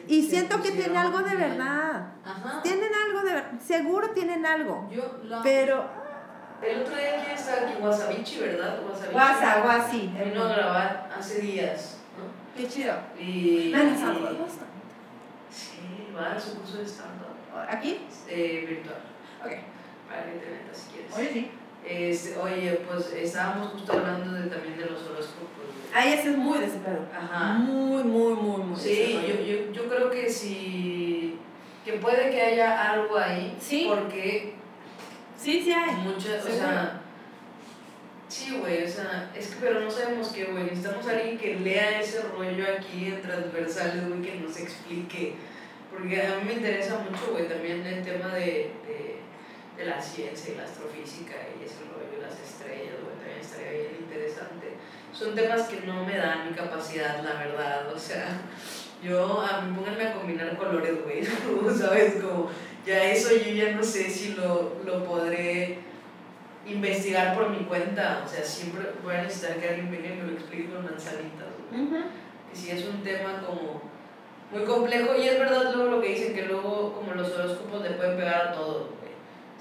y siento que tiene algo de verdad. Ajá. Tienen algo de verdad, seguro tienen algo. Yo lo... Pero... El otro día aquí estaba aquí, Wasabichi, ¿verdad? Wasabichi. Wasa, Wasi. Vino a grabar hace días, Qué chido. Y... Ah, sí, va a su curso de stand-up. ¿Aquí? Eh, virtual. Ok para que te metas si quieres. Oye, sí. Este, oye, pues estábamos justo hablando de, también de los horóscopos. Ahí ese es muy de ese pedo. Ajá. Muy, muy, muy, muy. Sí, yo, yo, yo creo que sí. Que puede que haya algo ahí. Sí. Porque. Sí, sí hay. Muchas, o sea. Sí, güey, o sea, es que, pero no sabemos qué, güey. Necesitamos a alguien que lea ese rollo aquí en transversales, güey, que nos explique. Porque a mí me interesa mucho, güey, también el tema de, de de la ciencia y la astrofísica y ese rollo de las estrellas, güey, también estaría bien interesante. Son temas que no me dan mi capacidad, la verdad, o sea, yo, a mí pónganme a combinar colores, güey, ¿sabes? Como, ya eso yo ya no sé si lo, lo podré investigar por mi cuenta, o sea, siempre voy a necesitar que alguien venga y me lo explique con manzanitas, güey. Y si es un tema como muy complejo, y es verdad luego lo que dicen, que luego como los horóscopos le pueden pegar a todo,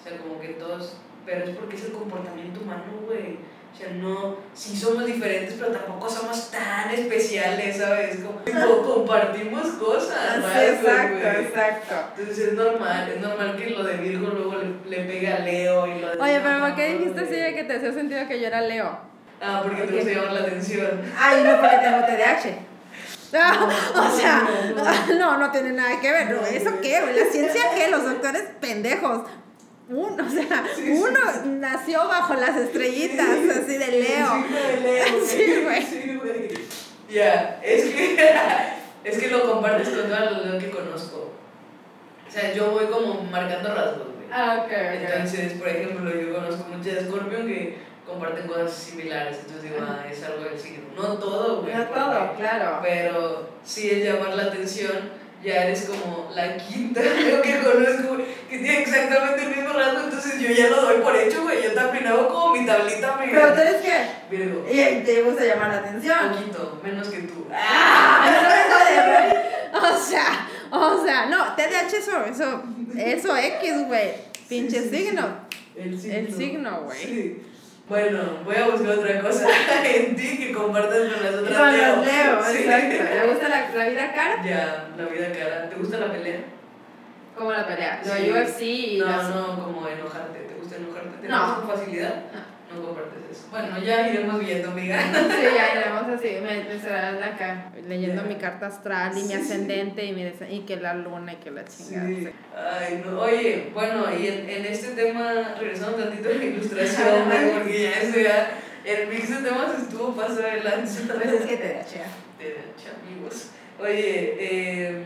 sea, como que todos, pero es porque es el comportamiento humano, güey. O sea, no, sí somos diferentes, pero tampoco somos tan especiales, ¿sabes? Como, compartimos cosas, ¿no? Exacto, exacto. Entonces es normal, es normal que lo de Virgo luego le, le pegue a Leo y lo de Oye, pero ¿por qué dijiste así de que te hacía sentido que yo era Leo? Ah, porque te gusta llamar la atención. Ay, no, porque tengo TDAH. o sea, no, no, tiene nada que ver. ¿Eso qué? ¿La ciencia qué? Los doctores pendejos uno, o sea, uno nació bajo las estrellitas, así de Leo. Sí, güey. Sí, güey. Ya, es que, es que lo compartes con todo los Leo que conozco. O sea, yo voy como marcando rasgos, güey. Ah, ok, Entonces, por ejemplo, yo conozco muchas de Scorpion que comparten cosas similares. Entonces digo, ah, es algo del signo. No todo, güey. No todo, claro. Pero sí es llamar la atención ya eres como la quinta creo que conozco que tiene exactamente el mismo rasgo, entonces yo ya lo doy por hecho, güey. Yo también hago como mi tablita, amiga. ¿Pero tú eres qué? Virgo. Y te gusta llamar la atención. Poquito, menos que tú. ¡Ah! o sea, o sea, no, TDAH eso, eso, eso X, güey. Pinche signo. El signo. El signo, güey. Bueno, voy a buscar otra cosa en ti que compartas con las otras Con Leo. los Leo, Sí. exacto. ¿Le gusta la, la vida cara? Ya, la vida cara. ¿Te gusta la pelea? Como la pelea. Lo Sí. UFC y No, las- no, como enojarte. ¿Te gusta enojarte? ¿Te No. con facilidad? No compartes eso. Bueno, ya iremos viendo, amiga. Sí, ya iremos así, me, me estarán acá leyendo Ya. mi carta astral y mi Sí, sí. ascendente y, mi y que la luna y que la chingada. Sí. sí. Ay, no. Oye, bueno, y en, en este tema, regresando tantito a la ilustración, porque ya eso ya, el mix de temas estuvo paso de lanza. Pues es que te da chea. De hecho, amigos. Oye, eh,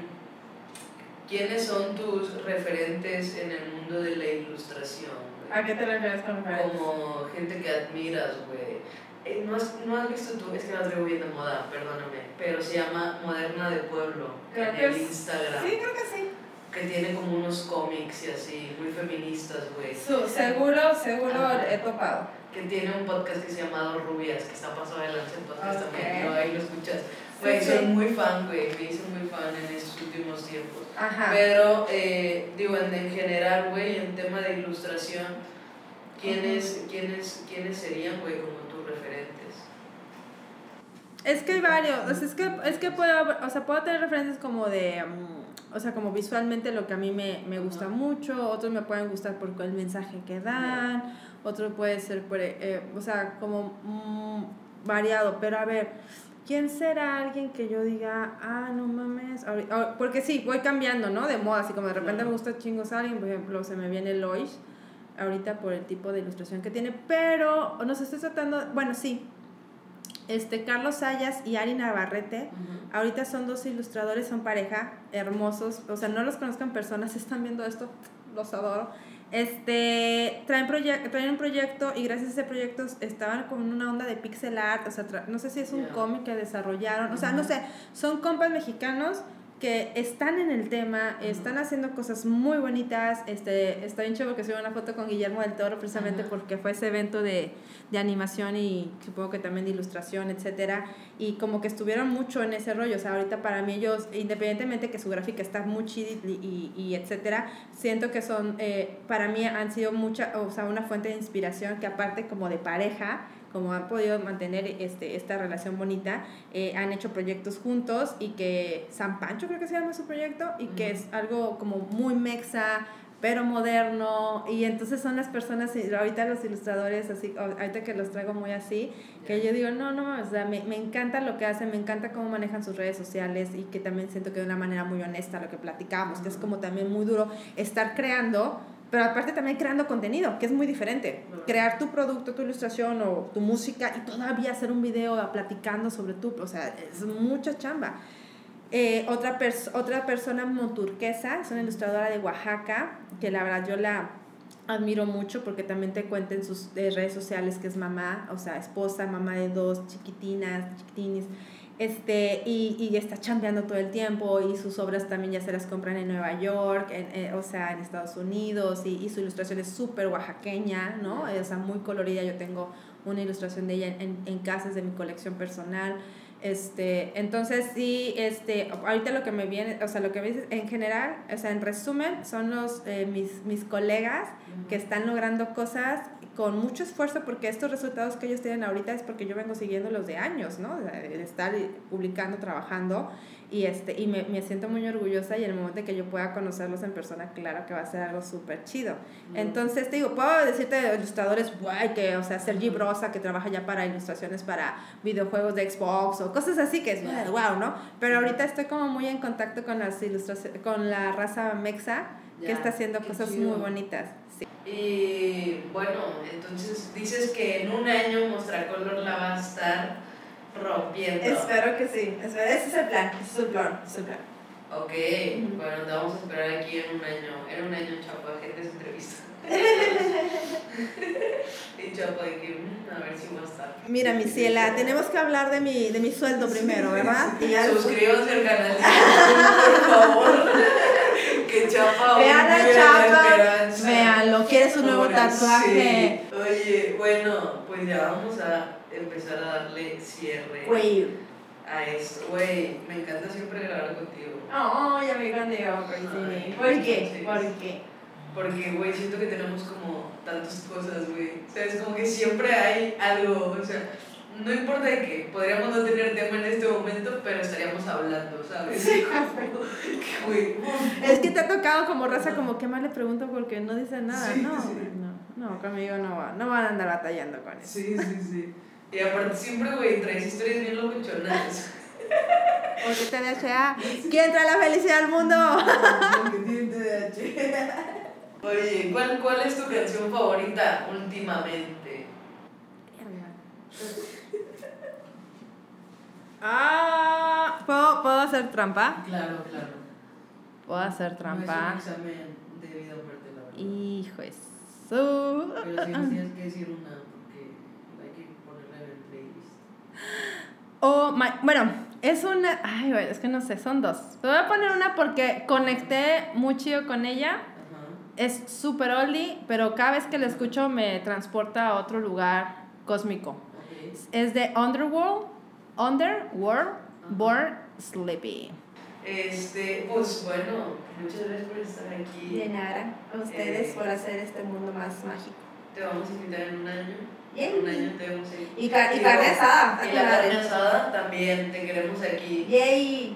¿quiénes son tus referentes en el mundo de la ilustración? güey? ¿A qué te refieres con referencia? Como gente que admiras, güey. Eh, ¿no, has, ¿No has visto tú? Es que la traigo bien de moda, perdóname. Pero se llama Moderna de Pueblo Creo en que el Instagram. Sí, creo que sí. Que tiene como unos cómics y así, muy feministas, güey. Su- seguro, seguro he topado. Que tiene un podcast que se llama Dos Rubias, que está pasado adelante el podcast Ok. también, ¿no? ahí lo escuchas. Güey, Sí, soy sí. muy fan, güey, me hice muy fan en estos últimos tiempos. Ajá. Pero, eh, digo, en, en general, güey, en tema de ilustración, ¿quiénes, quiénes, quiénes serían, güey, como tus referentes? Es que hay varios, o sea, es que, es que puedo, o sea, puedo tener referencias como de, mm, o sea, como visualmente lo que a mí me, me gusta Ajá. mucho, otros me pueden gustar por el mensaje que dan, otro puede ser, por, eh, o sea, como mm, variado, pero a ver, ¿quién será alguien que yo diga, ah, no mames? Ah, Porque sí, voy cambiando, ¿no? De moda, así como de repente Claro. me gusta chingos alguien, por ejemplo, se me viene Lois, ahorita por el tipo de ilustración que tiene, pero, no sé, estoy tratando, bueno, sí, este, Carlos Sayas y Ari Navarrete, ahorita son dos ilustradores, son pareja, hermosos, o sea, no los conozco en persona, si están viendo esto, los adoro. Este, traen, traen un proyecto y gracias a ese proyecto estaban con una onda de pixel art, o sea, no sé si es un cómic que desarrollaron, o sea, no sé, son compas mexicanos que están en el tema, están haciendo cosas muy bonitas, este, está bien chévere que subí una foto con Guillermo del Toro precisamente porque fue ese evento de, de animación y supongo que también de ilustración, etcétera, y como que estuvieron mucho en ese rollo, o sea, ahorita para mí ellos, independientemente que su gráfica está muy chida y, y, y etcétera, siento que son, eh, para mí han sido mucha, o sea, una fuente de inspiración que aparte como de pareja, como han podido mantener este, esta relación bonita, eh, han hecho proyectos juntos y que San Pancho creo que se llama su proyecto y que Ujú. es algo como muy mexa, pero moderno. Y entonces son las personas, ahorita los ilustradores, así, ahorita que los traigo muy así, que yo digo, no, no, o sea, me, me encanta lo que hacen, me encanta cómo manejan sus redes sociales y que también siento que de una manera muy honesta lo que platicamos, que es como también muy duro estar creando, pero aparte también creando contenido, que es muy diferente. Crear tu producto, tu ilustración o tu música y todavía hacer un video platicando sobre tu, o sea, es mucha chamba. Eh, otra, pers- otra persona moturquesa, es una ilustradora de Oaxaca, que la verdad yo la admiro mucho porque también te cuenta en sus eh, redes sociales que es mamá, o sea, esposa, mamá de dos chiquitinas, chiquitines, este, y, y está chambeando todo el tiempo y sus obras también ya se las compran en Nueva York, en, eh, o sea, en Estados Unidos, y, y su ilustración es súper oaxaqueña, ¿no? O sea, muy colorida, yo tengo una ilustración de ella en, en, en casas de mi colección personal. Este, entonces sí, este, ahorita lo que me viene, o sea, lo que me dices, en general, o sea, en resumen, son los, eh, mis, mis colegas que están logrando cosas con mucho esfuerzo porque estos resultados que ellos tienen ahorita es porque yo vengo siguiendo los de años, ¿no? De, estar publicando, trabajando y, este, y me, me siento muy orgullosa y en el momento en que yo pueda conocerlos en persona, claro que va a ser algo súper chido. Entonces, te digo, puedo decirte de ilustradores, guay, que, o sea, Sergi Brosa, que trabaja ya para ilustraciones para videojuegos de Xbox o cosas así que es wow, ¿no? Pero ahorita estoy como muy en contacto con las ilustraciones, con la raza mexa, que Ya, está haciendo cosas chido. muy bonitas. Sí. Y bueno, entonces dices que en un año Mostracolor la va a estar rompiendo. que sí, ese es el plan, ese es el plan, ese es el plan. Ok, bueno, te vamos a esperar aquí en un año. En un año, Chapa, gente se entrevista. y Chapa de que, mm, a ver si va a estar. Mira, mi ciela, tenemos que hablar de mi, de mi sueldo primero, ¿verdad? Después- Suscríbanse al canal por favor. Que Chapa Vean a Chapa, esperanza. Véanlo, quiere su nuevo Ahora tatuaje. sí. Oye, bueno, pues ya vamos a empezar a darle cierre Güey. a esto. Güey, me encanta siempre grabar contigo. Ay, amigo Diego, Ay, ¿por qué? sí. ¿Por qué? Porque, güey, siento que tenemos como tantas cosas, güey. O sea, es como que siempre hay algo, o sea, no importa de qué, podríamos no tener tema en este momento, pero estaríamos hablando, ¿sabes? Sí. Es que te ha tocado como raza, como que más le pregunto porque no dice nada. Sí, no, sí. no, no, conmigo no va, no van a andar batallando con eso. Sí, sí, sí. Y aparte siempre, güey, traes historias bien locochonas. Porque TDAH, ¿quién trae la felicidad al mundo? Oye, ¿cuál, ¿cuál es tu canción favorita últimamente? Ah, ¿puedo, ¿puedo hacer trampa? Claro, claro. Puedo hacer trampa. No es un examen de vida o muerte, la verdad. Hijo de su. Pero sí nos tienes que decir una porque hay que ponerla en el playlist. Oh, my- bueno, es una. Ay, güey, es que no sé, son dos. Te voy a poner una porque conecté mucho con ella. Ajá. Es súper oldie, pero cada vez que la escucho me transporta a otro lugar cósmico. Ok. Es de Underworld, Underworld, Born Sleepy. Este, pues bueno, muchas gracias por estar aquí. De nada, a ustedes por hacer este mundo más mágico. Te vamos a invitar en un año. Yay. En un año te vemos ahí. Y, ca- y Y carne asada. Y la carne asada también te queremos aquí. Yay.